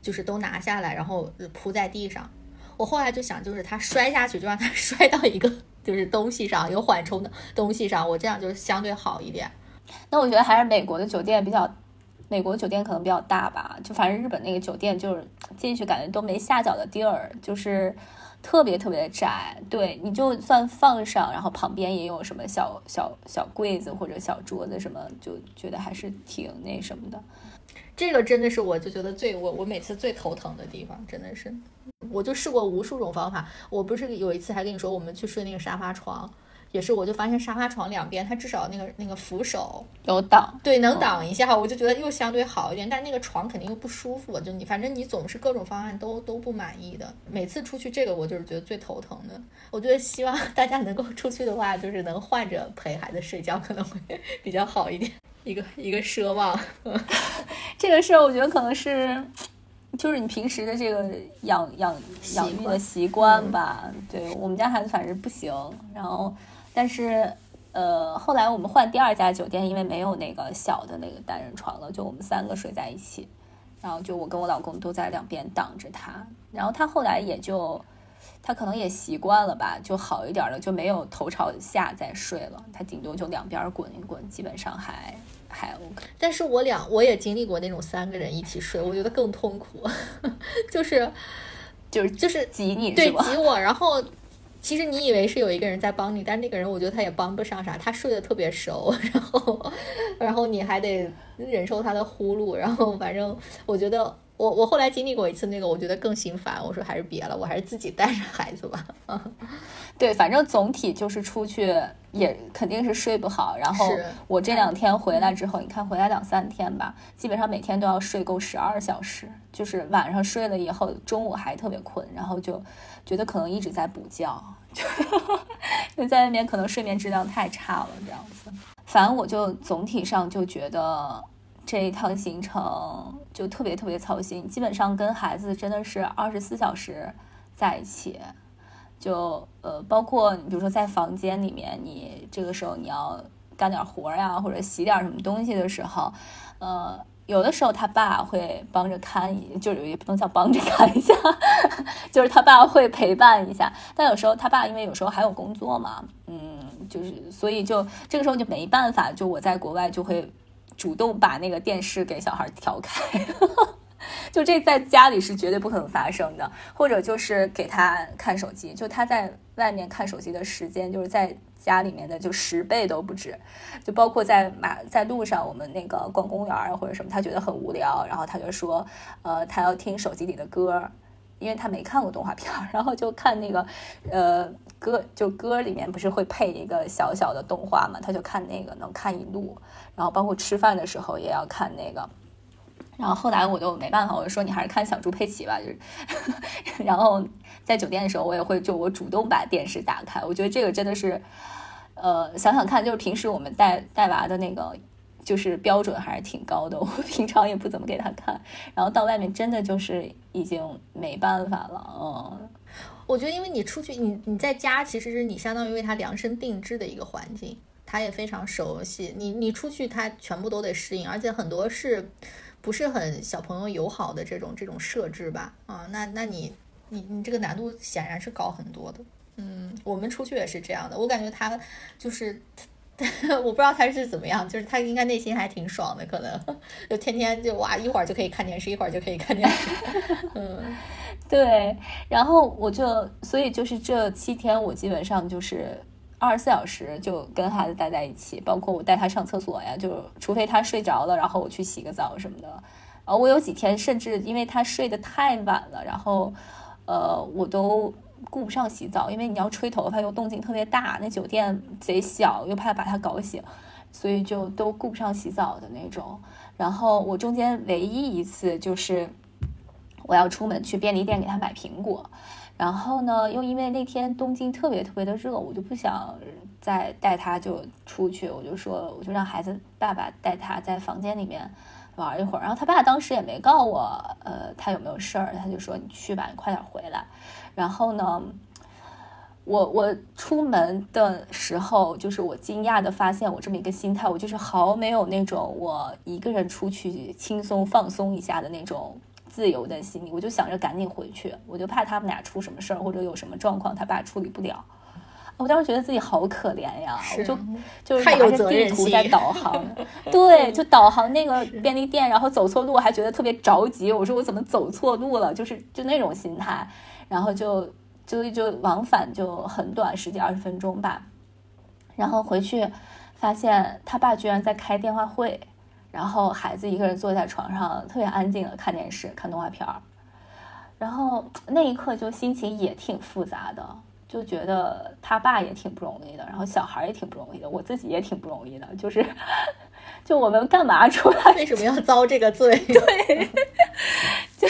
就是都拿下来，然后铺在地上。我后来就想，就是它摔下去，就让它 [LAUGHS] 摔到一个就是东西上，有缓冲的东西上，我这样就是相对好一点。那我觉得还是美国的酒店比较。美国酒店可能比较大吧，就反正日本那个酒店就是进去感觉都没下脚的地儿，就是特别特别的窄。对你就算放上，然后旁边也有什么小小小柜子或者小桌子什么，就觉得还是挺那什么的。这个真的是我就觉得最我我每次最头疼的地方，真的是，我就试过无数种方法。我不是有一次还跟你说，我们去睡那个沙发床。也是，我就发现沙发床两边，它至少那个那个扶手有挡，对，能挡一下，我就觉得又相对好一点。但是那个床肯定又不舒服，就你反正你总是各种方案都都不满意的。每次出去这个我就是觉得最头疼的。我觉得希望大家能够出去的话，就是能换着陪孩子睡觉，可能会 [LAUGHS] 比较好一点。一个一个奢望，[LAUGHS] 这个事儿我觉得可能是就是你平时的这个养养养育的习惯吧。对我们家孩子反正不行，然后。但是，呃，后来我们换第二家酒店，因为没有那个小的那个单人床了，就我们三个睡在一起，然后就我跟我老公都在两边挡着他，然后他后来也就，他可能也习惯了吧，就好一点了，就没有头朝下再睡了，他顶多就两边滚一滚，基本上还还 OK。但是我俩我也经历过那种三个人一起睡，我觉得更痛苦，[LAUGHS] 就是就是就是挤你，对挤我，然后。其实你以为是有一个人在帮你，但那个人我觉得他也帮不上啥，他睡得特别熟，[LAUGHS] 然后，然后你还得忍受他的呼噜，然后反正我觉得我我后来经历过一次那个，我觉得更心烦，我说还是别了，我还是自己带着孩子吧。[LAUGHS] 对，反正总体就是出去也肯定是睡不好，然后我这两天回来之后，你看回来两三天吧，基本上每天都要睡够十二小时，就是晚上睡了以后，中午还特别困，然后就。觉得可能一直在补觉，[LAUGHS] 就在外面可能睡眠质量太差了，这样子。反正我就总体上就觉得这一趟行程就特别特别操心，基本上跟孩子真的是二十四小时在一起。就呃，包括你比如说在房间里面，你这个时候你要干点活呀，或者洗点什么东西的时候，呃。有的时候他爸会帮着看，就是也不能叫帮着看一下，[LAUGHS] 就是他爸会陪伴一下。但有时候他爸因为有时候还有工作嘛，嗯，就是所以就这个时候就没办法，就我在国外就会主动把那个电视给小孩调开，[LAUGHS] 就这在家里是绝对不可能发生的。或者就是给他看手机，就他在外面看手机的时间，就是在。家里面的就十倍都不止。就包括在马在路上，我们那个逛公园或者什么，他觉得很无聊，然后他就说，呃，他要听手机里的歌。因为他没看过动画片，然后就看那个，呃，歌就歌里面不是会配一个小小的动画嘛，他就看那个能看一路，然后包括吃饭的时候也要看那个，然后后来我就没办法，我就说你还是看小猪佩奇吧，就是，[LAUGHS] 然后在酒店的时候我也会就我主动把电视打开，我觉得这个真的是，呃，想想看，就是平时我们带带娃的那个。就是标准还是挺高的，[LAUGHS] 我平常也不怎么给他看，然后到外面真的就是已经没办法了，嗯，我觉得因为你出去，你你在家其实是你相当于为他量身定制的一个环境，他也非常熟悉，你你出去他全部都得适应，而且很多是不是很小朋友友好的这种这种设置吧，啊，那那你你你这个难度显然是高很多的，嗯，我们出去也是这样的，我感觉他就是。[LAUGHS] 我不知道他是怎么样，就是他应该内心还挺爽的，可能就天天就哇，一会儿就可以看电视，一会儿就可以看电视。嗯，[LAUGHS] 对。然后我就，所以就是这七天，我基本上就是二十四小时就跟孩子待在一起，包括我带他上厕所呀，就除非他睡着了，然后我去洗个澡什么的。呃，我有几天甚至因为他睡得太晚了，然后呃，我都。顾不上洗澡，因为你要吹头发又动静特别大，那酒店贼小，又怕把他搞醒，所以就都顾不上洗澡的那种。然后我中间唯一一次就是我要出门去便利店给他买苹果，然后呢，又因为那天东京特别特别的热，我就不想再带他就出去，我就说我就让孩子爸爸带他在房间里面玩一会儿。然后他爸当时也没告诉我，呃，他有没有事儿，他就说你去吧，你快点回来。然后呢，我我出门的时候，就是我惊讶的发现我这么一个心态，我就是毫没有那种我一个人出去轻松放松一下的那种自由的心理，我就想着赶紧回去，我就怕他们俩出什么事儿或者有什么状况，他爸处理不了。我当时觉得自己好可怜呀，我就就是拿着地图在导航，[LAUGHS] 对，就导航那个便利店，然后走错路还觉得特别着急，我说我怎么走错路了，就是就那种心态。然后就就就往返就很短，十几二十分钟吧。然后回去发现他爸居然在开电话会，然后孩子一个人坐在床上特别安静的看电视看动画片儿。然后那一刻就心情也挺复杂的，就觉得他爸也挺不容易的，然后小孩也挺不容易的，我自己也挺不容易的。就是就我们干嘛出来？为什么要遭这个罪？[LAUGHS] 对，[LAUGHS] 就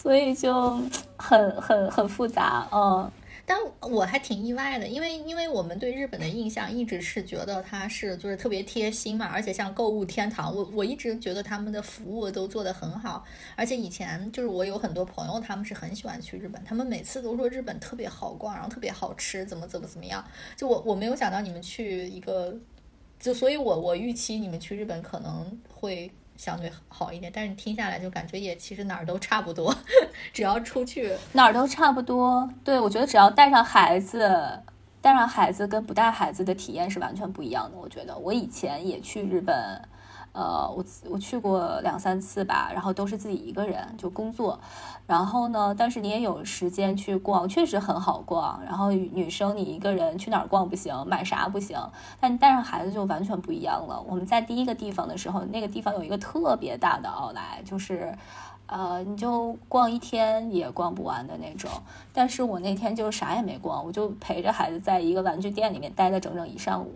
所以就。很很很复杂，嗯，但我还挺意外的，因为因为我们对日本的印象一直是觉得它是就是特别贴心嘛，而且像购物天堂，我我一直觉得他们的服务都做得很好，而且以前就是我有很多朋友，他们是很喜欢去日本，他们每次都说日本特别好逛，然后特别好吃，怎么怎么怎么样，就我我没有想到你们去一个，就所以我我预期你们去日本可能会。相对好一点，但是你听下来就感觉也其实哪儿都差不多，[LAUGHS] 只要出去哪儿都差不多。对，我觉得只要带上孩子，带上孩子跟不带孩子的体验是完全不一样的。我觉得我以前也去日本。呃，我我去过两三次吧，然后都是自己一个人就工作，然后呢，但是你也有时间去逛，确实很好逛。然后女生你一个人去哪儿逛不行，买啥不行，但带上孩子就完全不一样了。我们在第一个地方的时候，那个地方有一个特别大的奥莱，就是呃，你就逛一天也逛不完的那种。但是我那天就啥也没逛，我就陪着孩子在一个玩具店里面待了整整一上午。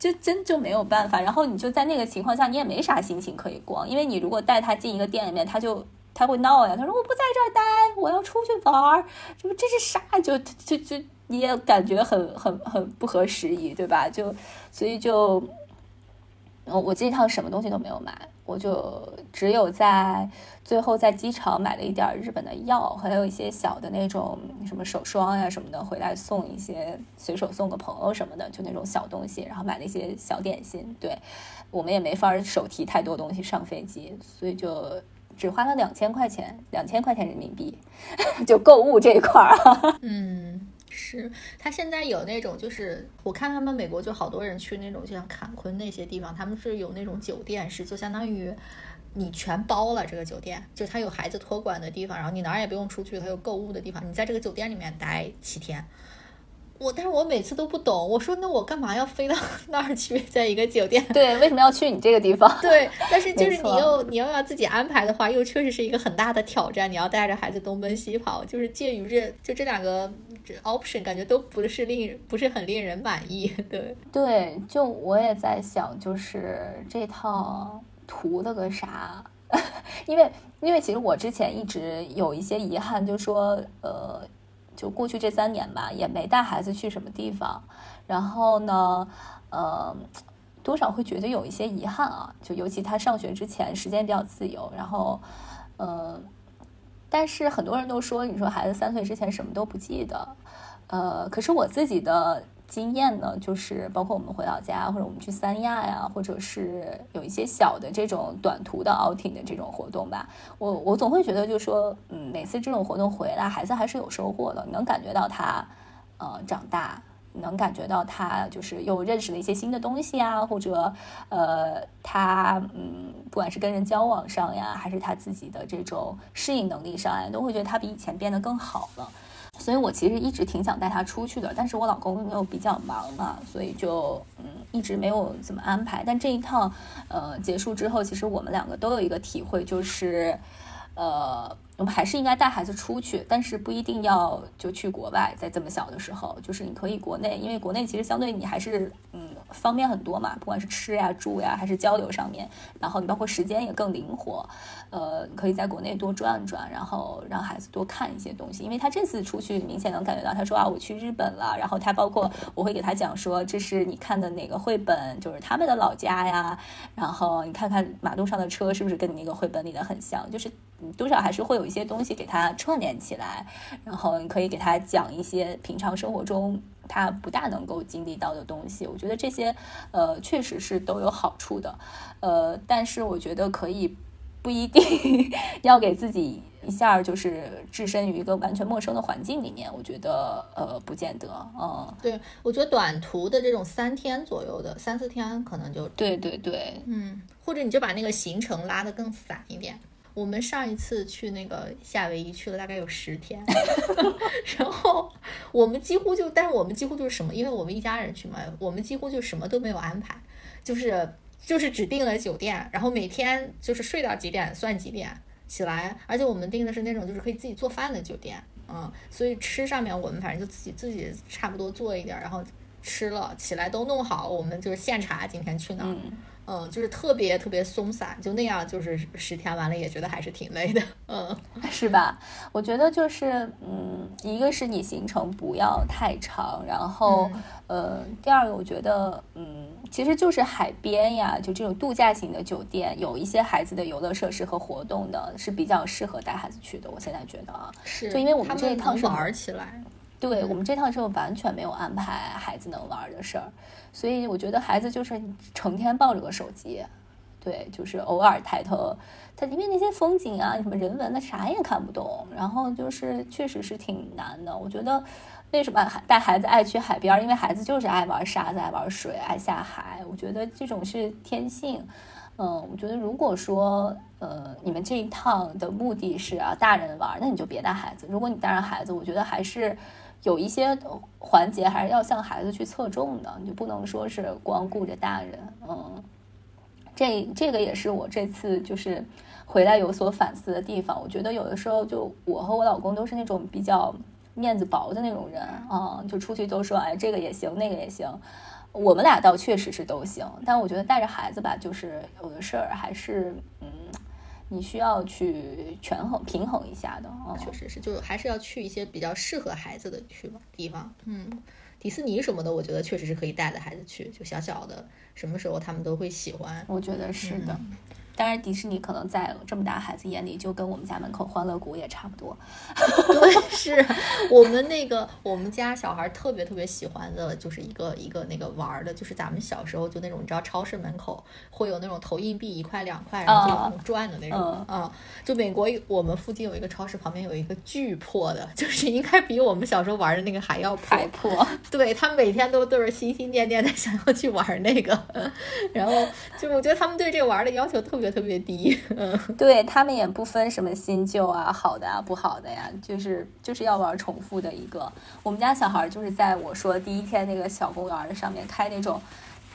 就真就没有办法，然后你就在那个情况下，你也没啥心情可以逛，因为你如果带他进一个店里面，他就他会闹呀，他说我不在这儿待，我要出去玩，这不这是啥？就就就你也感觉很很很不合时宜，对吧？就所以就，我这一趟什么东西都没有买。我就只有在最后在机场买了一点日本的药，还有一些小的那种什么手霜呀什么的，回来送一些随手送个朋友什么的，就那种小东西，然后买了一些小点心。对我们也没法手提太多东西上飞机，所以就只花了两千块钱，两千块钱人民币 [LAUGHS] 就购物这一块儿。[LAUGHS] 嗯。是他现在有那种，就是我看他们美国就好多人去那种，就像坎昆那些地方，他们是有那种酒店，是就相当于你全包了这个酒店，就他有孩子托管的地方，然后你哪儿也不用出去，他有购物的地方，你在这个酒店里面待七天。我，但是我每次都不懂。我说那我干嘛要飞到 [LAUGHS] 那儿去，在一个酒店？对，为什么要去你这个地方？[LAUGHS] 对，但是 [LAUGHS] 就是你又你又要自己安排的话，又确实是一个很大的挑战。你要带着孩子东奔西跑，就是介于这就这两个这 option，感觉都不是令不是很令人满意。对对，就我也在想，就是这套图了个啥？因为因为其实我之前一直有一些遗憾，就说呃。就过去这三年吧，也没带孩子去什么地方，然后呢，呃，多少会觉得有一些遗憾啊。就尤其他上学之前时间比较自由，然后，嗯，但是很多人都说，你说孩子三岁之前什么都不记得，呃，可是我自己的。经验呢，就是包括我们回老家，或者我们去三亚呀，或者是有一些小的这种短途的 outing 的这种活动吧。我我总会觉得，就是说，嗯，每次这种活动回来，孩子还是有收获的，能感觉到他，呃，长大，能感觉到他就是又认识了一些新的东西啊，或者，呃，他，嗯，不管是跟人交往上呀，还是他自己的这种适应能力上呀，都会觉得他比以前变得更好了。所以我其实一直挺想带他出去的，但是我老公又比较忙嘛，所以就嗯一直没有怎么安排。但这一趟呃结束之后，其实我们两个都有一个体会，就是呃我们还是应该带孩子出去，但是不一定要就去国外，在这么小的时候，就是你可以国内，因为国内其实相对你还是嗯。方便很多嘛，不管是吃呀、住呀，还是交流上面，然后你包括时间也更灵活，呃，你可以在国内多转转，然后让孩子多看一些东西。因为他这次出去，明显能感觉到，他说啊，我去日本了，然后他包括我会给他讲说，这是你看的哪个绘本，就是他们的老家呀，然后你看看马路上的车是不是跟你那个绘本里的很像，就是多少还是会有一些东西给他串联起来，然后你可以给他讲一些平常生活中。他不大能够经历到的东西，我觉得这些，呃，确实是都有好处的，呃，但是我觉得可以不一定要给自己一下就是置身于一个完全陌生的环境里面，我觉得呃不见得，嗯，对我觉得短途的这种三天左右的三四天可能就对对对，嗯，或者你就把那个行程拉得更散一点。我们上一次去那个夏威夷去了大概有十天，[LAUGHS] 然后我们几乎就，但是我们几乎就是什么，因为我们一家人去嘛，我们几乎就什么都没有安排，就是就是只订了酒店，然后每天就是睡到几点算几点起来，而且我们订的是那种就是可以自己做饭的酒店，嗯，所以吃上面我们反正就自己自己差不多做一点，然后吃了起来都弄好，我们就是现查今天去哪儿。就是特别特别松散，就那样，就是十天完了也觉得还是挺累的，嗯，[LAUGHS] 是吧？我觉得就是，嗯，一个是你行程不要太长，然后，呃，第二个我觉得，嗯，其实就是海边呀，就这种度假型的酒店，有一些孩子的游乐设施和活动的，是比较适合带孩子去的。我现在觉得啊，是，就因为我们这一趟是玩起来。对我们这趟是完全没有安排孩子能玩的事儿，所以我觉得孩子就是成天抱着个手机，对，就是偶尔抬头，他因为那些风景啊，什么人文的啥也看不懂，然后就是确实是挺难的。我觉得为什么带孩子爱去海边？因为孩子就是爱玩沙子，爱玩水，爱下海。我觉得这种是天性。嗯，我觉得如果说呃你们这一趟的目的是啊大人玩，那你就别带孩子。如果你带上孩子，我觉得还是。有一些环节还是要向孩子去侧重的，你就不能说是光顾着大人。嗯，这这个也是我这次就是回来有所反思的地方。我觉得有的时候就我和我老公都是那种比较面子薄的那种人啊，就出去都说哎这个也行那个也行。我们俩倒确实是都行，但我觉得带着孩子吧，就是有的事儿还是。你需要去权衡平衡一下的啊，确实是，就还是要去一些比较适合孩子的去地方。嗯，迪士尼什么的，我觉得确实是可以带着孩子去，就小小的，什么时候他们都会喜欢。我觉得是的。当然，迪士尼可能在这么大孩子眼里，就跟我们家门口欢乐谷也差不多。对，[LAUGHS] 是我们那个我们家小孩特别特别喜欢的，就是一个一个那个玩的，就是咱们小时候就那种，你知道超市门口会有那种投硬币一块两块，然后就那种转的那种啊。就美国我们附近有一个超市，旁边有一个巨破的，[LAUGHS] 就是应该比我们小时候玩的那个还要破。对他每天都都是心心念念的想要去玩那个，[LAUGHS] 然后就我觉得他们对这个玩的要求特别。特别低。[LAUGHS] 对他们也不分什么新旧啊，好的啊，不好的呀，就是就是要玩重复的一个。我们家小孩就是在我说第一天那个小公园上面开那种，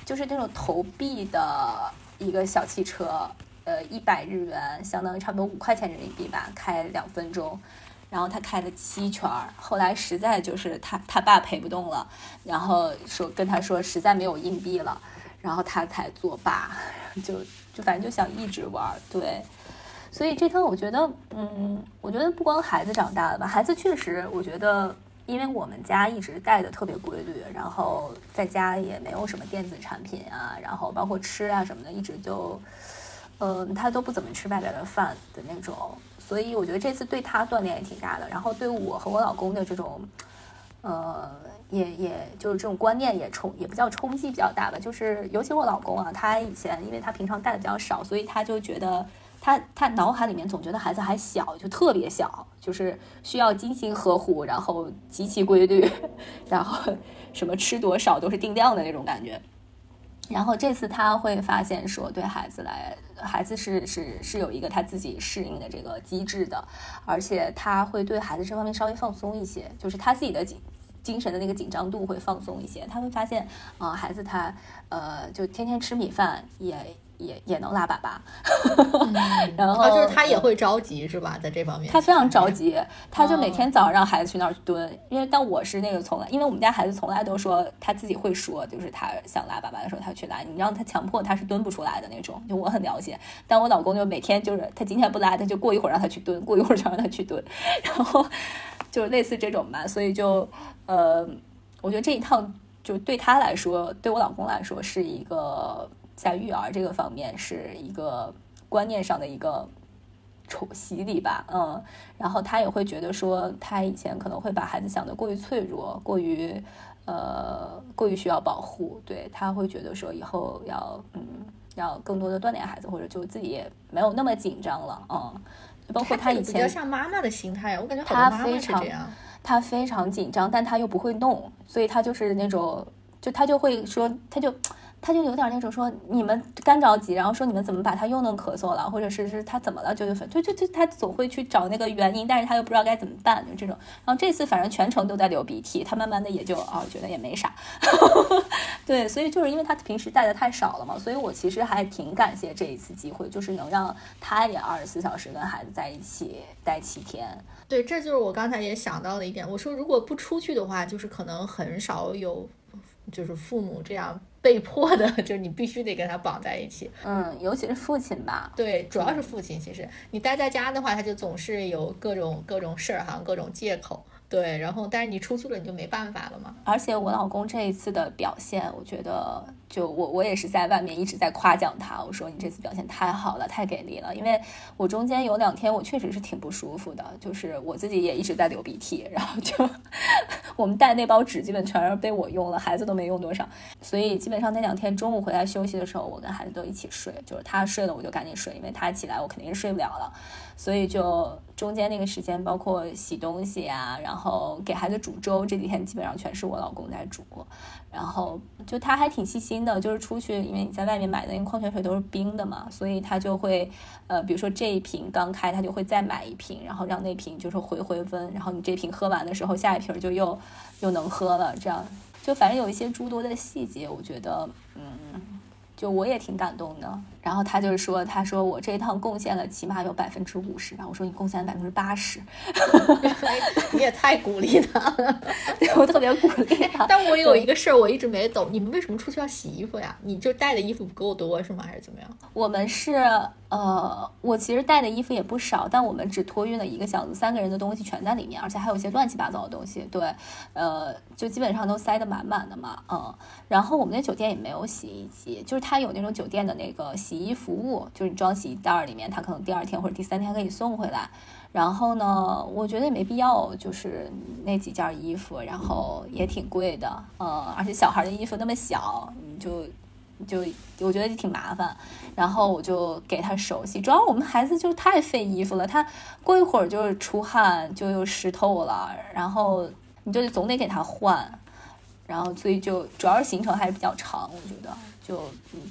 就是那种投币的一个小汽车，呃，一百日元，相当于差不多五块钱人民币吧，开两分钟。然后他开了七圈儿，后来实在就是他他爸陪不动了，然后说跟他说实在没有硬币了，然后他才作罢，[LAUGHS] 就就反正就想一直玩儿，对，所以这趟我觉得，嗯，我觉得不光孩子长大了吧，孩子确实，我觉得因为我们家一直带的特别规律，然后在家也没有什么电子产品啊，然后包括吃啊什么的，一直就，嗯，他都不怎么吃外边的饭的那种。所以我觉得这次对他锻炼也挺大的，然后对我和我老公的这种，呃，也也就是这种观念也冲也不叫冲击比较大吧，就是尤其我老公啊，他以前因为他平常带的比较少，所以他就觉得他他脑海里面总觉得孩子还小，就特别小，就是需要精心呵护，然后极其规律，[LAUGHS] 然后什么吃多少都是定量的那种感觉。然后这次他会发现说，对孩子来，孩子是是是有一个他自己适应的这个机制的，而且他会对孩子这方面稍微放松一些，就是他自己的精精神的那个紧张度会放松一些。他会发现啊，孩子他呃，就天天吃米饭也。也也能拉粑粑，[LAUGHS] 然后就是他也会着急是吧？在这方面，他非常着急，他就每天早上让孩子去那儿蹲，因为但我是那个从来，因为我们家孩子从来都说他自己会说，就是他想拉粑粑的时候他去拉，你让他强迫他是蹲不出来的那种，就我很了解。但我老公就每天就是他今天不拉，他就过一会儿让他去蹲，过一会儿就让他去蹲，[LAUGHS] 然后就是类似这种吧，所以就呃，我觉得这一趟就对他来说，对我老公来说是一个。在育儿这个方面是一个观念上的一个冲洗礼吧，嗯，然后他也会觉得说，他以前可能会把孩子想的过于脆弱，过于呃过于需要保护，对他会觉得说以后要嗯要更多的锻炼孩子，或者就自己也没有那么紧张了，嗯，包括他以前比较像妈妈的心态，我感觉他非常他非常紧张，但他又不会弄，所以他就是那种就他就会说他就。他就有点那种说你们干着急，然后说你们怎么把他又弄咳嗽了，或者是是他怎么了，就就就就他总会去找那个原因，但是他又不知道该怎么办，就这种。然后这次反正全程都在流鼻涕，他慢慢的也就啊觉得也没啥，[LAUGHS] 对，所以就是因为他平时带的太少了嘛，所以我其实还挺感谢这一次机会，就是能让他也二十四小时跟孩子在一起待七天。对，这就是我刚才也想到的一点，我说如果不出去的话，就是可能很少有，就是父母这样。被迫的，[LAUGHS] 就是你必须得跟他绑在一起。嗯，尤其是父亲吧。对，主要是父亲。其实你待在家的话，他就总是有各种各种事儿哈，各种借口。对，然后但是你出去了，你就没办法了嘛。而且我老公这一次的表现，我觉得。就我我也是在外面一直在夸奖他，我说你这次表现太好了，太给力了。因为我中间有两天我确实是挺不舒服的，就是我自己也一直在流鼻涕，然后就我们带那包纸基本全是被我用了，孩子都没用多少。所以基本上那两天中午回来休息的时候，我跟孩子都一起睡，就是他睡了我就赶紧睡，因为他起来我肯定是睡不了了。所以就中间那个时间，包括洗东西啊，然后给孩子煮粥，这几天基本上全是我老公在煮。然后就他还挺细心的，就是出去，因为你在外面买的那矿泉水都是冰的嘛，所以他就会，呃，比如说这一瓶刚开，他就会再买一瓶，然后让那瓶就是回回温，然后你这瓶喝完的时候，下一瓶就又又能喝了，这样就反正有一些诸多的细节，我觉得，嗯，就我也挺感动的。然后他就是说，他说我这一趟贡献了起码有百分之五十，然后我说你贡献了百分之八十，[LAUGHS] 你也太鼓励他了，[LAUGHS] 对我特别鼓励他。但我有一个事儿我一直没懂，你们为什么出去要洗衣服呀？你就带的衣服不够多是吗？还是怎么样？我们是呃，我其实带的衣服也不少，但我们只托运了一个箱子，三个人的东西全在里面，而且还有一些乱七八糟的东西。对，呃，就基本上都塞得满满的嘛，嗯。然后我们那酒店也没有洗衣机，就是他有那种酒店的那个洗。洗衣服务就是你装洗衣袋里面，他可能第二天或者第三天给你送回来。然后呢，我觉得也没必要，就是那几件衣服，然后也挺贵的，嗯，而且小孩的衣服那么小，你就就我觉得就挺麻烦。然后我就给他手洗，主要我们孩子就太费衣服了，他过一会儿就是出汗就又湿透了，然后你就总得给他换，然后所以就主要是行程还是比较长，我觉得就嗯。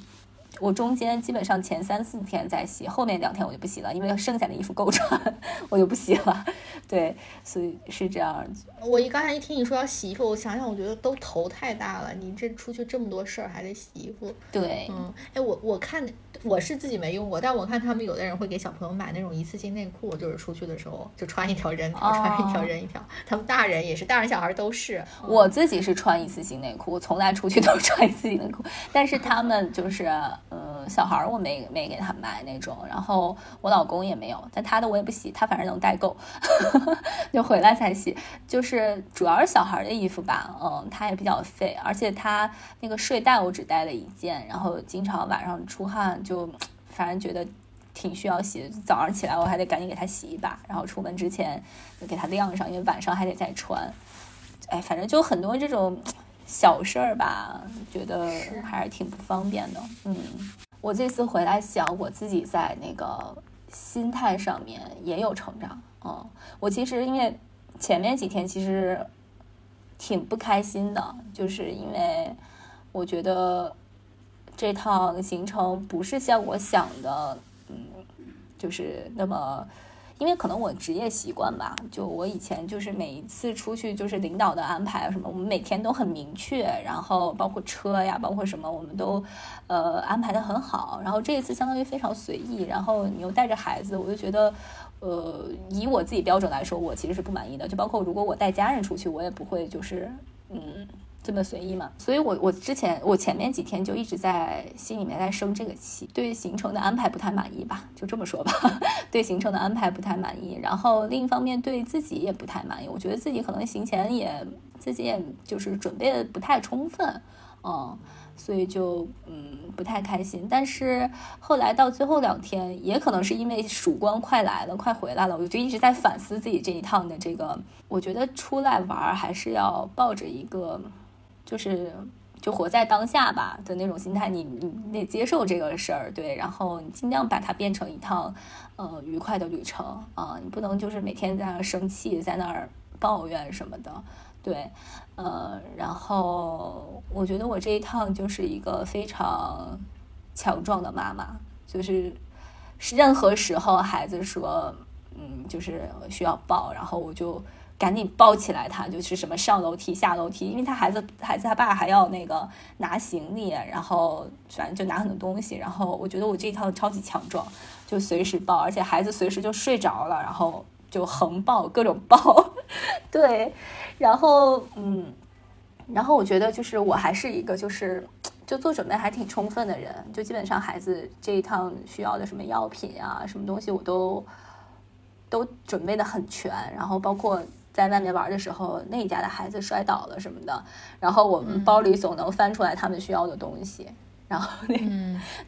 我中间基本上前三四天在洗，后面两天我就不洗了，因为剩下的衣服够穿，我就不洗了。对，所以是这样。我一刚才一听你说要洗衣服，我想想，我觉得都头太大了。你这出去这么多事儿，还得洗衣服。对，嗯，哎，我我看我是自己没用过，但我看他们有的人会给小朋友买那种一次性内裤，就是出去的时候就穿一条扔一条，穿一条扔一条。他们大人也是，大人小孩都是。我自己是穿一次性内裤，我从来出去都是穿一次性内裤，但是他们就是呃小孩我没没给他买那种，然后我老公也没有，但他的我也不洗，他反正能代购，[LAUGHS] 就回来才洗。就是主要是小孩的衣服吧，嗯，他也比较费，而且他那个睡袋我只带了一件，然后经常晚上出汗，就反正觉得挺需要洗的。早上起来我还得赶紧给它洗一把，然后出门之前就给它晾上，因为晚上还得再穿。哎，反正就很多这种小事儿吧，觉得还是挺不方便的。嗯，我这次回来想，我自己在那个心态上面也有成长。嗯，我其实因为前面几天其实挺不开心的，就是因为我觉得这趟行程不是像我想的，嗯，就是那么。因为可能我职业习惯吧，就我以前就是每一次出去就是领导的安排什么，我们每天都很明确，然后包括车呀，包括什么，我们都呃安排的很好。然后这一次相当于非常随意，然后你又带着孩子，我就觉得呃以我自己标准来说，我其实是不满意的。就包括如果我带家人出去，我也不会就是嗯。这么随意嘛？所以，我我之前我前面几天就一直在心里面在生这个气，对行程的安排不太满意吧？就这么说吧，[LAUGHS] 对行程的安排不太满意。然后另一方面对自己也不太满意，我觉得自己可能行前也自己也就是准备的不太充分，嗯，所以就嗯不太开心。但是后来到最后两天，也可能是因为曙光快来了，快回来了，我就一直在反思自己这一趟的这个。我觉得出来玩还是要抱着一个。就是就活在当下吧的那种心态，你你得接受这个事儿，对，然后你尽量把它变成一趟呃愉快的旅程啊，你不能就是每天在那儿生气，在那儿抱怨什么的，对，呃，然后我觉得我这一趟就是一个非常强壮的妈妈，就是任何时候孩子说嗯就是需要抱，然后我就。赶紧抱起来，他就是什么上楼梯、下楼梯，因为他孩子孩子他爸还要那个拿行李，然后反正就拿很多东西。然后我觉得我这一套超级强壮，就随时抱，而且孩子随时就睡着了，然后就横抱，[LAUGHS] 各种抱。对，然后嗯，然后我觉得就是我还是一个就是就做准备还挺充分的人，就基本上孩子这一趟需要的什么药品啊，什么东西我都都准备的很全，然后包括。在外面玩的时候，那一家的孩子摔倒了什么的，然后我们包里总能翻出来他们需要的东西。然后那，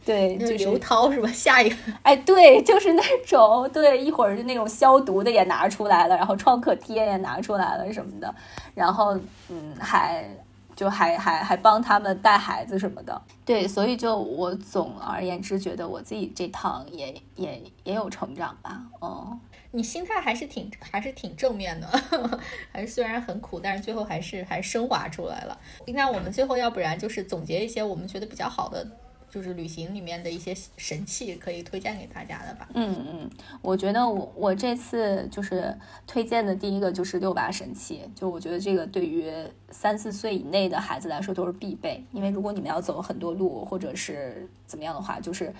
对，就刘涛是吧？下一个，哎，对，就是那种，对，一会儿就那种消毒的也拿出来了，然后创可贴也拿出来了什么的，然后嗯，还就还还还帮他们带孩子什么的。对，所以就我总而言之觉得我自己这趟也也也有成长吧，嗯。你心态还是挺还是挺正面的，[LAUGHS] 还是虽然很苦，但是最后还是还升华出来了。那我们最后要不然就是总结一些我们觉得比较好的。就是旅行里面的一些神器可以推荐给大家的吧。嗯嗯，我觉得我我这次就是推荐的第一个就是六把神器，就我觉得这个对于三四岁以内的孩子来说都是必备，因为如果你们要走很多路或者是怎么样的话，就是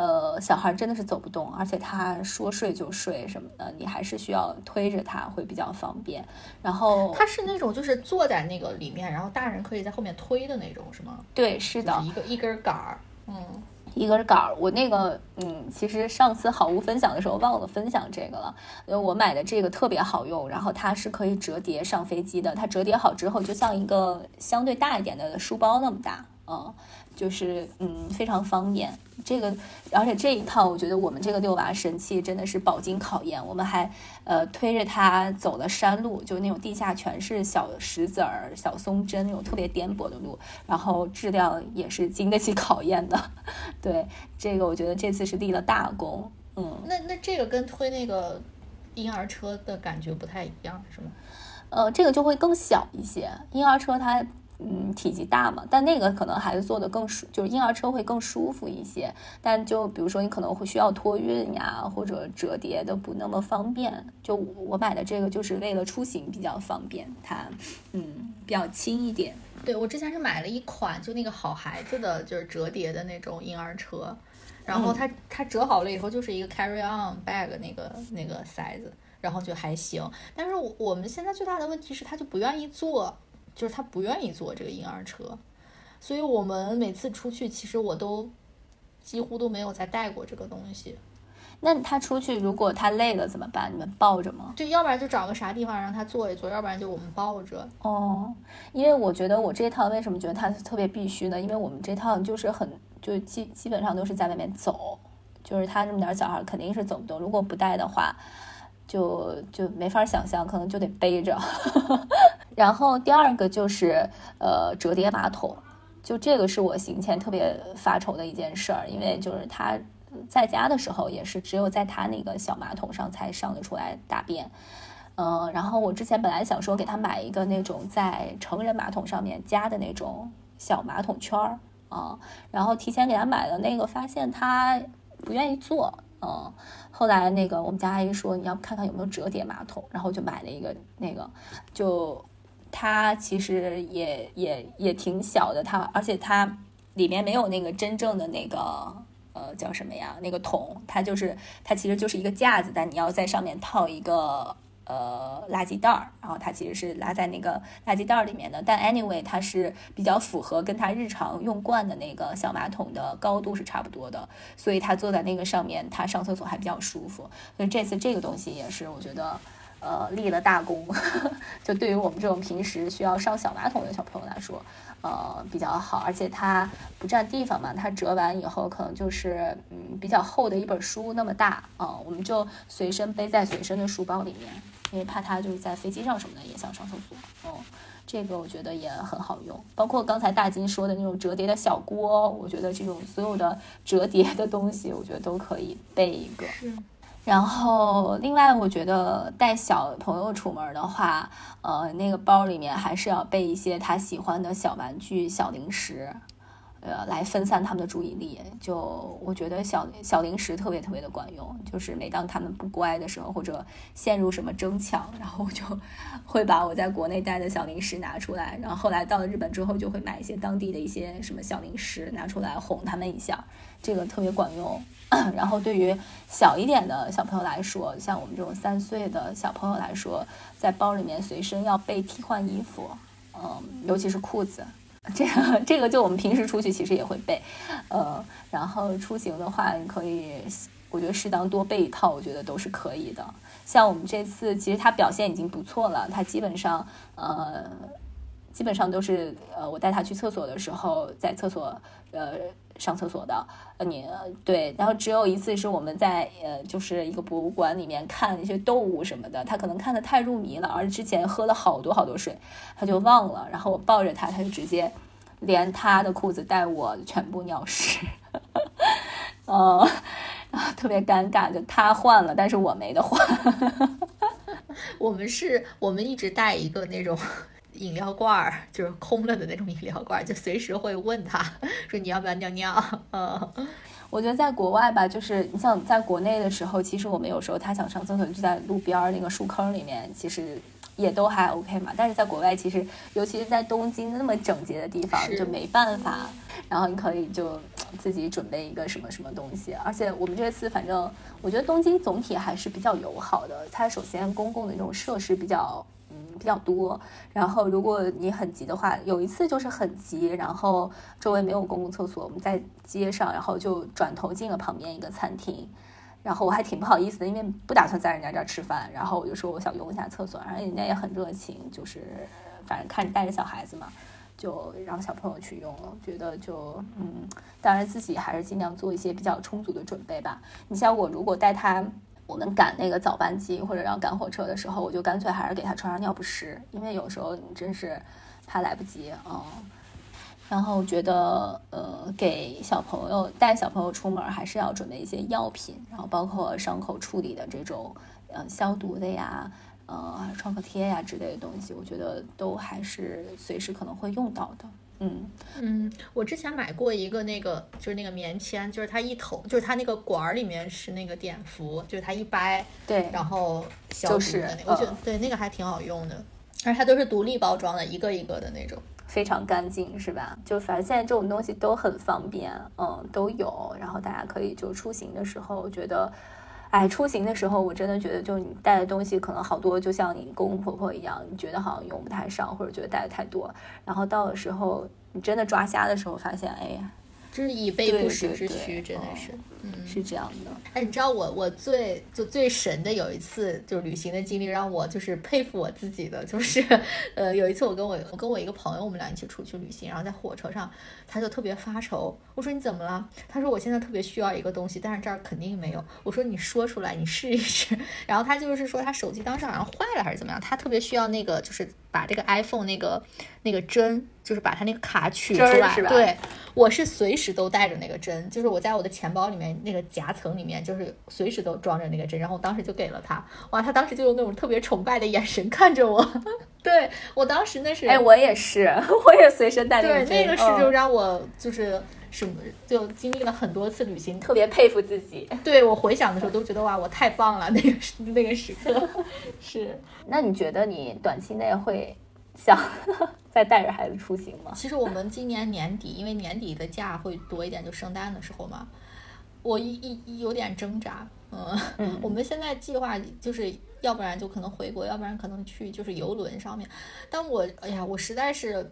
呃小孩真的是走不动，而且他说睡就睡什么的，你还是需要推着他会比较方便。然后他是那种就是坐在那个里面，然后大人可以在后面推的那种，是吗？对，是的，一个一根杆儿。嗯，一根杆儿，我那个，嗯，其实上次好物分享的时候忘了分享这个了。因为我买的这个特别好用，然后它是可以折叠上飞机的，它折叠好之后就像一个相对大一点的书包那么大，嗯。就是嗯，非常方便。这个，而且这一套，我觉得我们这个遛娃神器真的是饱经考验。我们还呃推着它走了山路，就那种地下全是小石子儿、小松针那种特别颠簸的路，然后质量也是经得起考验的。[LAUGHS] 对，这个我觉得这次是立了大功。嗯，那那这个跟推那个婴儿车的感觉不太一样，是吗？呃，这个就会更小一些。婴儿车它。嗯，体积大嘛，但那个可能孩子坐的更舒，就是婴儿车会更舒服一些。但就比如说你可能会需要托运呀，或者折叠的不那么方便。就我买的这个就是为了出行比较方便，它嗯比较轻一点。对我之前是买了一款就那个好孩子的，就是折叠的那种婴儿车，然后它它折好了以后就是一个 carry on bag 那个那个 size，然后就还行。但是我们现在最大的问题是，他就不愿意坐。就是他不愿意坐这个婴儿车，所以我们每次出去，其实我都几乎都没有再带过这个东西。那他出去如果他累了怎么办？你们抱着吗？就要不然就找个啥地方让他坐一坐，要不然就我们抱着。哦，因为我觉得我这趟为什么觉得他特别必须呢？因为我们这趟就是很就基基本上都是在外面走，就是他这么点小孩肯定是走不动。如果不带的话。就就没法想象，可能就得背着。[LAUGHS] 然后第二个就是呃折叠马桶，就这个是我行前特别发愁的一件事儿，因为就是他在家的时候也是只有在他那个小马桶上才上得出来大便。嗯，然后我之前本来想说给他买一个那种在成人马桶上面加的那种小马桶圈儿啊，然后提前给他买了那个，发现他不愿意坐。嗯，后来那个我们家阿姨说你要看看有没有折叠马桶，然后就买了一个那个，就它其实也也也挺小的，它而且它里面没有那个真正的那个呃叫什么呀那个桶，它就是它其实就是一个架子，但你要在上面套一个。呃，垃圾袋儿，然后它其实是拉在那个垃圾袋儿里面的。但 anyway，它是比较符合跟他日常用惯的那个小马桶的高度是差不多的，所以他坐在那个上面，他上厕所还比较舒服。所以这次这个东西也是我觉得，呃，立了大功。[LAUGHS] 就对于我们这种平时需要上小马桶的小朋友来说，呃，比较好。而且它不占地方嘛，它折完以后可能就是嗯比较厚的一本书那么大啊，我们就随身背在随身的书包里面。因为怕他就是在飞机上什么的也想上厕所，嗯，这个我觉得也很好用。包括刚才大金说的那种折叠的小锅，我觉得这种所有的折叠的东西，我觉得都可以备一个。然后另外，我觉得带小朋友出门的话，呃，那个包里面还是要备一些他喜欢的小玩具、小零食。呃，来分散他们的注意力，就我觉得小小零食特别特别的管用。就是每当他们不乖的时候，或者陷入什么争抢，然后我就 [LAUGHS] 会把我在国内带的小零食拿出来。然后后来到了日本之后，就会买一些当地的一些什么小零食拿出来哄他们一下，这个特别管用。[COUGHS] 然后对于小一点的小朋友来说，像我们这种三岁的小朋友来说，在包里面随身要备替换衣服，嗯，尤其是裤子。[LAUGHS] 这个这个就我们平时出去其实也会备，呃，然后出行的话，你可以，我觉得适当多备一套，我觉得都是可以的。像我们这次，其实他表现已经不错了，他基本上，呃，基本上都是，呃，我带他去厕所的时候，在厕所，呃。上厕所的，呃，你对，然后只有一次是我们在呃，就是一个博物馆里面看一些动物什么的，他可能看的太入迷了，而之前喝了好多好多水，他就忘了，然后我抱着他，他就直接连他的裤子带我全部尿湿，[LAUGHS] 嗯，特别尴尬，就他换了，但是我没得换，[LAUGHS] 我们是，我们一直带一个那种。饮料罐儿 [LAUGHS] 就是空了的那种饮料罐儿，就随时会问他说你要不要尿尿。嗯，我觉得在国外吧，就是你像在国内的时候，其实我们有时候他想上厕所就在路边儿那个树坑里面，其实也都还 OK 嘛。但是在国外，其实尤其是在东京那么整洁的地方，就没办法。然后你可以就自己准备一个什么什么东西。而且我们这次反正我觉得东京总体还是比较友好的。它首先公共的这种设施比较。比较多，然后如果你很急的话，有一次就是很急，然后周围没有公共厕所，我们在街上，然后就转头进了旁边一个餐厅，然后我还挺不好意思的，因为不打算在人家这儿吃饭，然后我就说我想用一下厕所，然后人家也很热情，就是反正看着带着小孩子嘛，就让小朋友去用了，觉得就嗯，当然自己还是尽量做一些比较充足的准备吧。你像我如果带他。我们赶那个早班机或者要赶火车的时候，我就干脆还是给他穿上尿不湿，因为有时候你真是怕来不及啊。然后觉得呃，给小朋友带小朋友出门还是要准备一些药品，然后包括伤口处理的这种呃消毒的呀，呃创可贴呀之类的东西，我觉得都还是随时可能会用到的。嗯嗯，我之前买过一个那个，就是那个棉签，就是它一头，就是它那个管儿里面是那个碘伏，就是它一掰，对，然后消毒的那个，我觉得嗯对那个还挺好用的，而且它都是独立包装的，一个一个的那种。非常干净，是吧？就反正现在这种东西都很方便，嗯，都有。然后大家可以就出行的时候，我觉得，哎，出行的时候我真的觉得，就你带的东西可能好多，就像你公公婆婆一样，你觉得好像用不太上，或者觉得带的太多，然后到的时候你真的抓瞎的时候，发现，哎呀，就是以备不时之需，真的嗯是。嗯，是这样的。哎，你知道我我最就最神的有一次就是旅行的经历，让我就是佩服我自己的，就是呃有一次我跟我我跟我一个朋友，我们俩一起出去旅行，然后在火车上，他就特别发愁，我说你怎么了？他说我现在特别需要一个东西，但是这儿肯定没有。我说你说出来，你试一试。[LAUGHS] 然后他就是说他手机当时好像坏了还是怎么样，他特别需要那个就是把这个 iPhone 那个那个针，就是把它那个卡取出来，是吧对。我是随时都带着那个针，就是我在我的钱包里面那个夹层里面，就是随时都装着那个针，然后我当时就给了他，哇，他当时就用那种特别崇拜的眼神看着我，[LAUGHS] 对我当时那是，哎，我也是，[LAUGHS] 我也随身带对个针那个是就嗯让我就是什么，就经历了很多次旅行，特别佩服自己。[LAUGHS] 对我回想的时候都觉得哇，我太棒了，那个时那个时刻 [LAUGHS] 是。那你觉得你短期内会想 [LAUGHS] 再带着孩子出行吗？其实我们今年年底，因为年底的假会多一点，就圣诞的时候嘛，我一一一有点挣扎。嗯，嗯我们现在计划就是，要不然就可能回国，要不然可能去就是游轮上面。但我哎呀，我实在是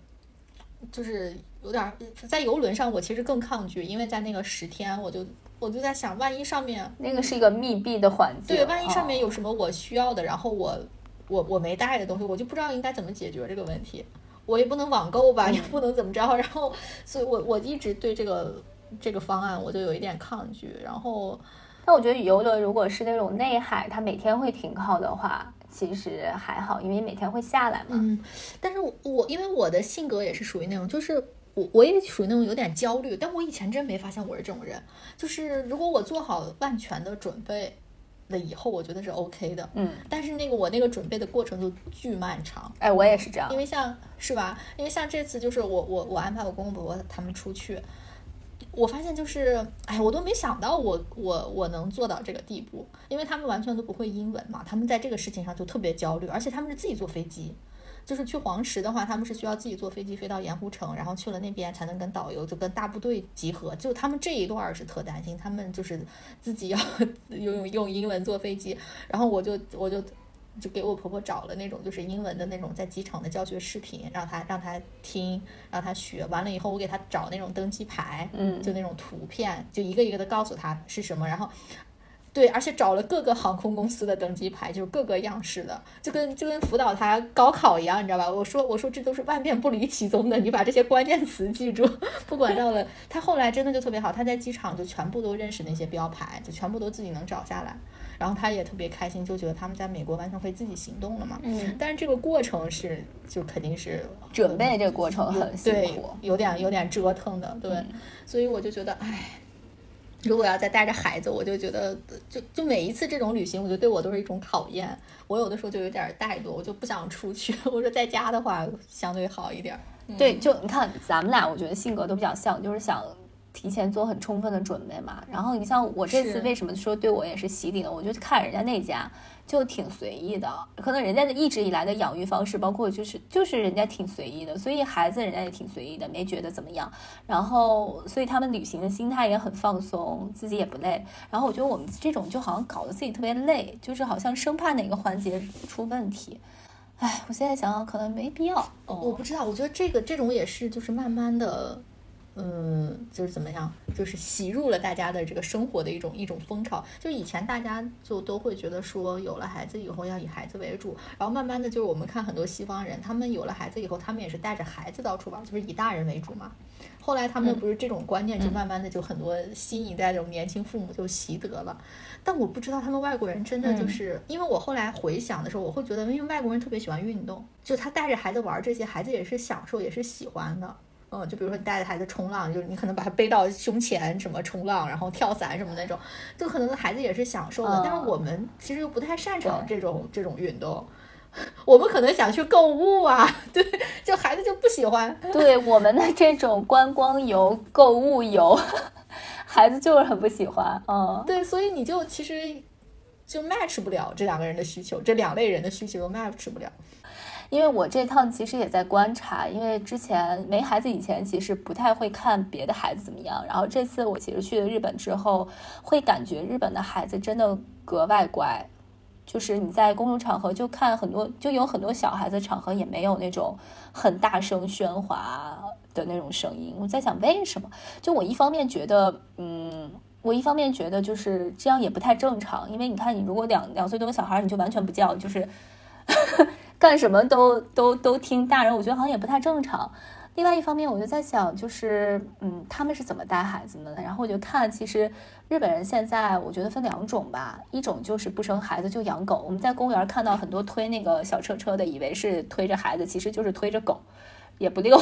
就是有点儿在游轮上，我其实更抗拒，因为在那个十天，我就我就在想，万一上面那个是一个密闭的环境，对，万一上面哦有什么我需要的，然后我我我没带的东西，我就不知道应该怎么解决这个问题。我也不能网购吧，也不能怎么着，然后，所以我我一直对这个这个方案我就有一点抗拒。然后，但我觉得游轮如果是那种内海，它每天会停靠的话，其实还好，因为每天会下来嘛。嗯，但是我我因为我的性格也是属于那种，就是我我也属于那种有点焦虑，但我以前真没发现我是这种人。就是如果我做好万全的准备了以后，我觉得是 OK 的。嗯，但是那个我那个准备的过程就巨漫长。哎，我也是这样因。为像是吧？因为像这次就是我我我安排我公公婆婆他们出去，我发现就是哎，我都没想到我我我能做到这个地步，因为他们完全都不会英文嘛，他们在这个事情上就特别焦虑，而且他们是自己坐飞机。就是去黄石的话，他们是需要自己坐飞机飞到盐湖城，然后去了那边才能跟导游就跟大部队集合。就他们这一段是特担心，他们就是自己要 [LAUGHS] 用用英文坐飞机，然后我就我就就给我婆婆找了那种就是英文的那种在机场的教学视频，让她让她听，让她学。完了以后，我给她找那种登机牌，嗯就那种图片，就一个一个的告诉她是什么，然后。对，而且找了各个航空公司的登机牌，就是各个样式的，就跟就跟辅导他高考一样，你知道吧？我说我说这都是万变不离其宗的，你把这些关键词记住，[LAUGHS] 不管到了他后来真的就特别好，他在机场就全部都认识那些标牌，就全部都自己能找下来，然后他也特别开心，就觉得他们在美国完全可以自己行动了嘛。嗯，但是这个过程是就肯定是准备这个过程很辛对苦。，有点有点折腾的，对，所以我就觉得，哎，如果要再带着孩子，我就觉得，就就每一次这种旅行，我觉得对我都是一种考验。我有的时候就有点怠惰，我就不想出去。我说在家的话相对好一点。[LAUGHS] 对，就你看咱们俩，我觉得性格都比较像，就是想提前做很充分的准备嘛。然后你像我这次为什么说对我也是洗礼呢？我就看人家那家就挺随意的，可能人家的一直以来的养育方式，包括就是就是人家挺随意的，所以孩子人家也挺随意的，没觉得怎么样。然后所以他们旅行的心态也很放松，自己也不累。然后我觉得我们这种就好像搞得自己特别累，就是好像生怕哪个环节出问题。哎，我现在想想可能没必要。我不知道，我觉得这个这种也是，就是慢慢的，嗯，就是怎么样，就是吸入了大家的这个生活的一种一种风潮。就以前大家就都会觉得说，有了孩子以后要以孩子为主，然后慢慢的就是我们看很多西方人，他们有了孩子以后，他们也是带着孩子到处玩，就是以大人为主嘛。后来他们不是这种观念，就慢慢的就很多新一代这种年轻父母就习得了。但我不知道他们外国人真的就是，因为我后来回想的时候，我会觉得，因为外国人特别喜欢运动，就他带着孩子玩这些，孩子也是享受，也是喜欢的。嗯，就比如说你带着孩子冲浪，就是你可能把他背到胸前，什么冲浪，然后跳伞什么那种，就可能孩子也是享受的。但是嗯我们其实又不太擅长这种这种运动，[LAUGHS] 我们可能想去购物啊，对，就孩子就不喜欢。对我们的这种观光游、购物游，[LAUGHS] 孩子就是很不喜欢。嗯，对，所以你就其实就 match 不了这两个人的需求，这两类人的需求又 match 不了。因为我这趟其实也在观察，因为之前没孩子以前，其实不太会看别的孩子怎么样。然后这次我其实去了日本之后，会感觉日本的孩子真的格外乖。就是你在公众场合就看很多，就有很多小孩子场合也没有那种很大声喧哗的那种声音。我在想为什么？就我一方面觉得，嗯，我一方面觉得就是这样也不太正常，因为你看你如果两两岁多的小孩，你就完全不叫，就是干什么都都都听大人，我觉得好像也不太正常。另外一方面，我就在想，就是嗯，他们是怎么带孩子的？然后我就看，其实日本人现在我觉得分两种吧，一种就是不生孩子就养狗。我们在公园看到很多推那个小车车的，以为是推着孩子，其实就是推着狗，也不遛，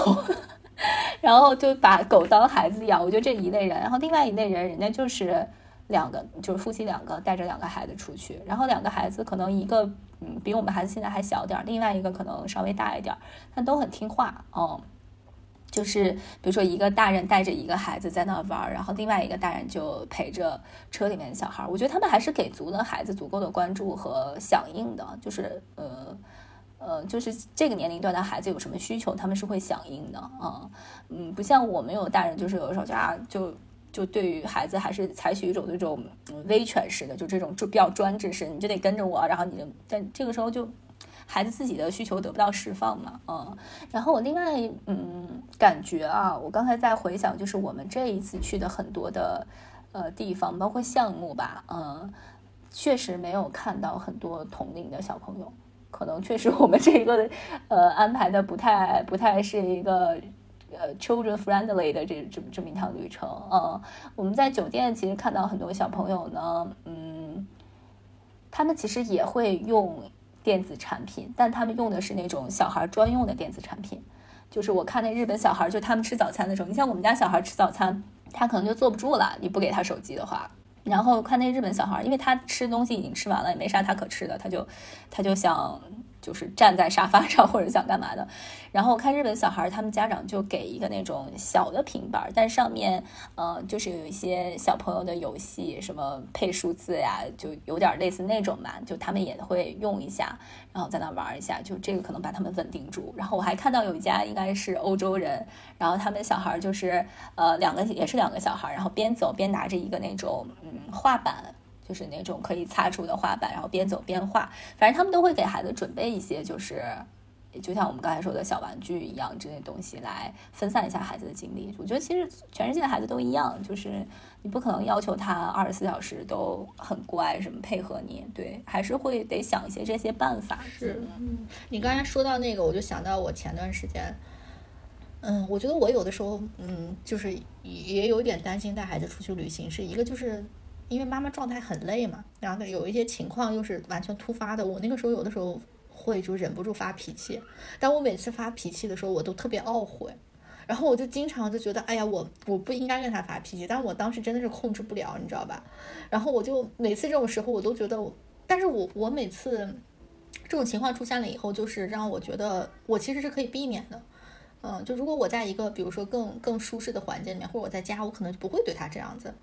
[LAUGHS] 然后就把狗当孩子养。我觉得这一类人，然后另外一类人，人家就是两个，就是夫妻两个带着两个孩子出去，然后两个孩子可能一个嗯比我们孩子现在还小点儿，另外一个可能稍微大一点儿，但都很听话哦。就是比如说，一个大人带着一个孩子在那玩，然后另外一个大人就陪着车里面的小孩。我觉得他们还是给足了孩子足够的关注和响应的。就是呃呃，就是这个年龄段的孩子有什么需求，他们是会响应的啊。嗯，不像我们有大人，就是有的时候就啊，就就对于孩子还是采取一种这种威权式的，就这种就比较专制式，你就得跟着我，然后你就但这个时候就。孩子自己的需求得不到释放嘛，嗯，然后我另外嗯感觉啊，我刚才在回想，就是我们这一次去的很多的呃地方，包括项目吧，嗯，确实没有看到很多同龄的小朋友，可能确实我们这个呃安排的不太不太是一个呃 children friendly 的这这么这么一趟旅程，嗯，我们在酒店其实看到很多小朋友呢，嗯，他们其实也会用。电子产品，但他们用的是那种小孩专用的电子产品，就是我看那日本小孩，就他们吃早餐的时候，你像我们家小孩吃早餐，他可能就坐不住了，你不给他手机的话。然后看那日本小孩，因为他吃东西已经吃完了，也没啥他可吃的，他就他就想。就是站在沙发上 [LAUGHS] 或者想干嘛的，然后我看日本小孩，他们家长就给一个那种小的平板，但上面呃就是有一些小朋友的游戏，什么配数字呀，就有点类似那种嘛，就他们也会用一下，然后在那玩一下，就这个可能把他们稳定住。然后我还看到有一家应该是欧洲人，然后他们小孩就是呃两个也是两个小孩，然后边走边拿着一个那种嗯画板。就是那种可以擦出的画板，然后边走边画，反正他们都会给孩子准备一些，就是就像我们刚才说的小玩具一样这些东西来分散一下孩子的精力。我觉得其实全世界的孩子都一样，就是你不可能要求他二十四小时都很乖，什么配合你，对，还是会得想一些这些办法。是，嗯你刚才说到那个，我就想到我前段时间，嗯，我觉得我有的时候，嗯，就是也有点担心带孩子出去旅行，是一个就是。因为妈妈状态很累嘛，然后有一些情况又是完全突发的，我那个时候有的时候会就忍不住发脾气，但我每次发脾气的时候，我都特别懊悔，然后我就经常就觉得，哎呀，我我不应该跟他发脾气，但我当时真的是控制不了，你知道吧？然后我就每次这种时候，我都觉得，但是我我每次这种情况出现了以后，就是让我觉得我其实是可以避免的，嗯，就如果我在一个比如说更更舒适的环境里面，或者我在家，我可能就不会对他这样子。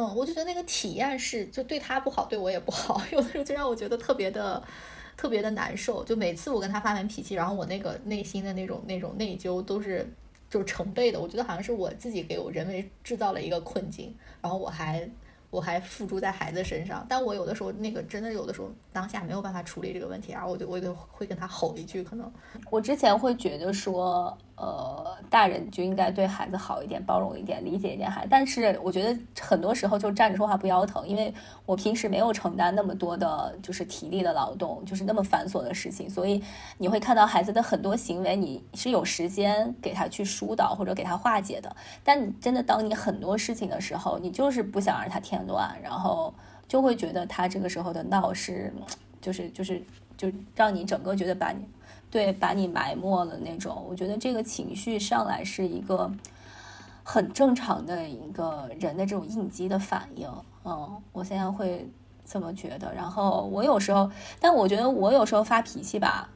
嗯，我就觉得那个体验是，就对他不好，对我也不好。[LAUGHS] 有的时候就让我觉得特别的、特别的难受。就每次我跟他发完脾气，然后我那个内心的那种、那种内疚都是就是成倍的。我觉得好像是我自己给我人为制造了一个困境，然后我还我还付诸在孩子身上。但我有的时候那个真的有的时候当下没有办法处理这个问题，然后我就我就会跟他吼一句。可能我之前会觉得说。呃，大人就应该对孩子好一点，包容一点，理解一点孩子。但是我觉得很多时候就站着说话不腰疼，因为我平时没有承担那么多的，就是体力的劳动，就是那么繁琐的事情，所以你会看到孩子的很多行为，你是有时间给他去疏导或者给他化解的。但真的当你很多事情的时候，你就是不想让他添乱，然后就会觉得他这个时候的闹是，就是就是就让你整个觉得把你。对，把你埋没了那种，我觉得这个情绪上来是一个很正常的一个人的这种应激的反应。嗯，我现在会这么觉得。然后我有时候，但我觉得我有时候发脾气吧，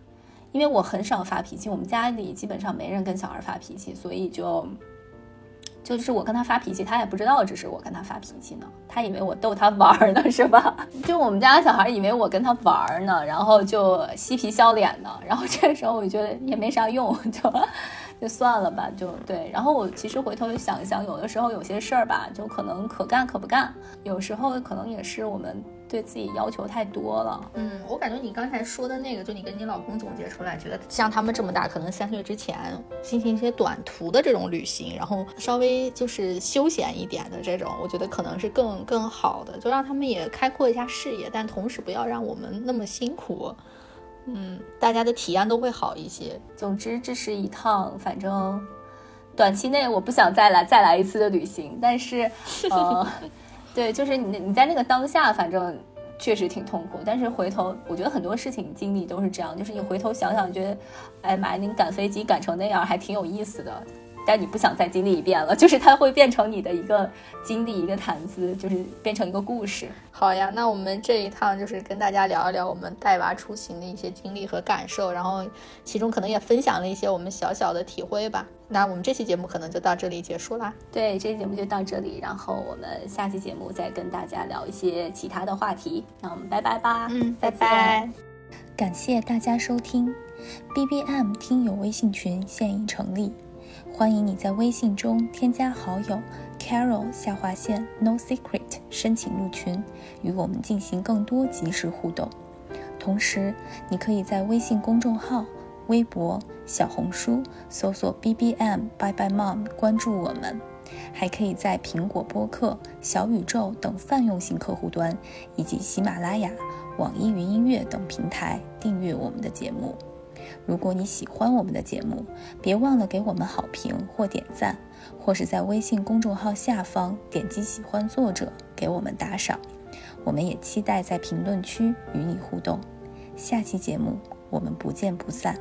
因为我很少发脾气，我们家里基本上没人跟小孩发脾气，所以就。就是我跟他发脾气，他也不知道这是我跟他发脾气呢，他以为我逗他玩呢，[LAUGHS] 是吧？就我们家小孩以为我跟他玩呢，然后就嬉皮笑脸的，然后这时候我觉得也没啥用，就就算了吧，就对。然后我其实回头想一想，有的时候有些事儿吧，就可能可干可不干，有时候可能也是我们。对自己要求太多了。嗯，我感觉你刚才说的那个，就你跟你老公总结出来，觉得像他们这么大，可能三岁之前进行一些短途的这种旅行，然后稍微就是休闲一点的这种，我觉得可能是更更好的，就让他们也开阔一下视野，但同时不要让我们那么辛苦。嗯，大家的体验都会好一些。总之，这是一趟反正短期内我不想再来再来一次的旅行，但是呃。[LAUGHS] 对，就是你你在那个当下，反正确实挺痛苦。但是回头，我觉得很多事情经历都是这样，就是你回头想想，觉得，哎妈，你赶飞机赶成那样，还挺有意思的。但你不想再经历一遍了，就是它会变成你的一个经历，一个谈资，就是变成一个故事。好呀，那我们这一趟就是跟大家聊一聊我们带娃出行的一些经历和感受，然后其中可能也分享了一些我们小小的体会吧。那我们这期节目可能就到这里结束啦。对，这期节目就到这里，然后我们下期节目再跟大家聊一些其他的话题。那我们拜拜吧。嗯，拜拜。感谢大家收听，B B M 听友微信群现已成立。欢迎你在微信中添加好友 Carol 下划线 No Secret，申请入群，与我们进行更多即时互动。同时，你可以在微信公众号、微博、小红书搜索 BBM Bye Bye Mom 关注我们，还可以在苹果播客、小宇宙等泛用型客户端，以及喜马拉雅、网易云音乐等平台订阅我们的节目。如果你喜欢我们的节目，别忘了给我们好评或点赞，或是在微信公众号下方点击喜欢作者给我们打赏。我们也期待在评论区与你互动。下期节目我们不见不散。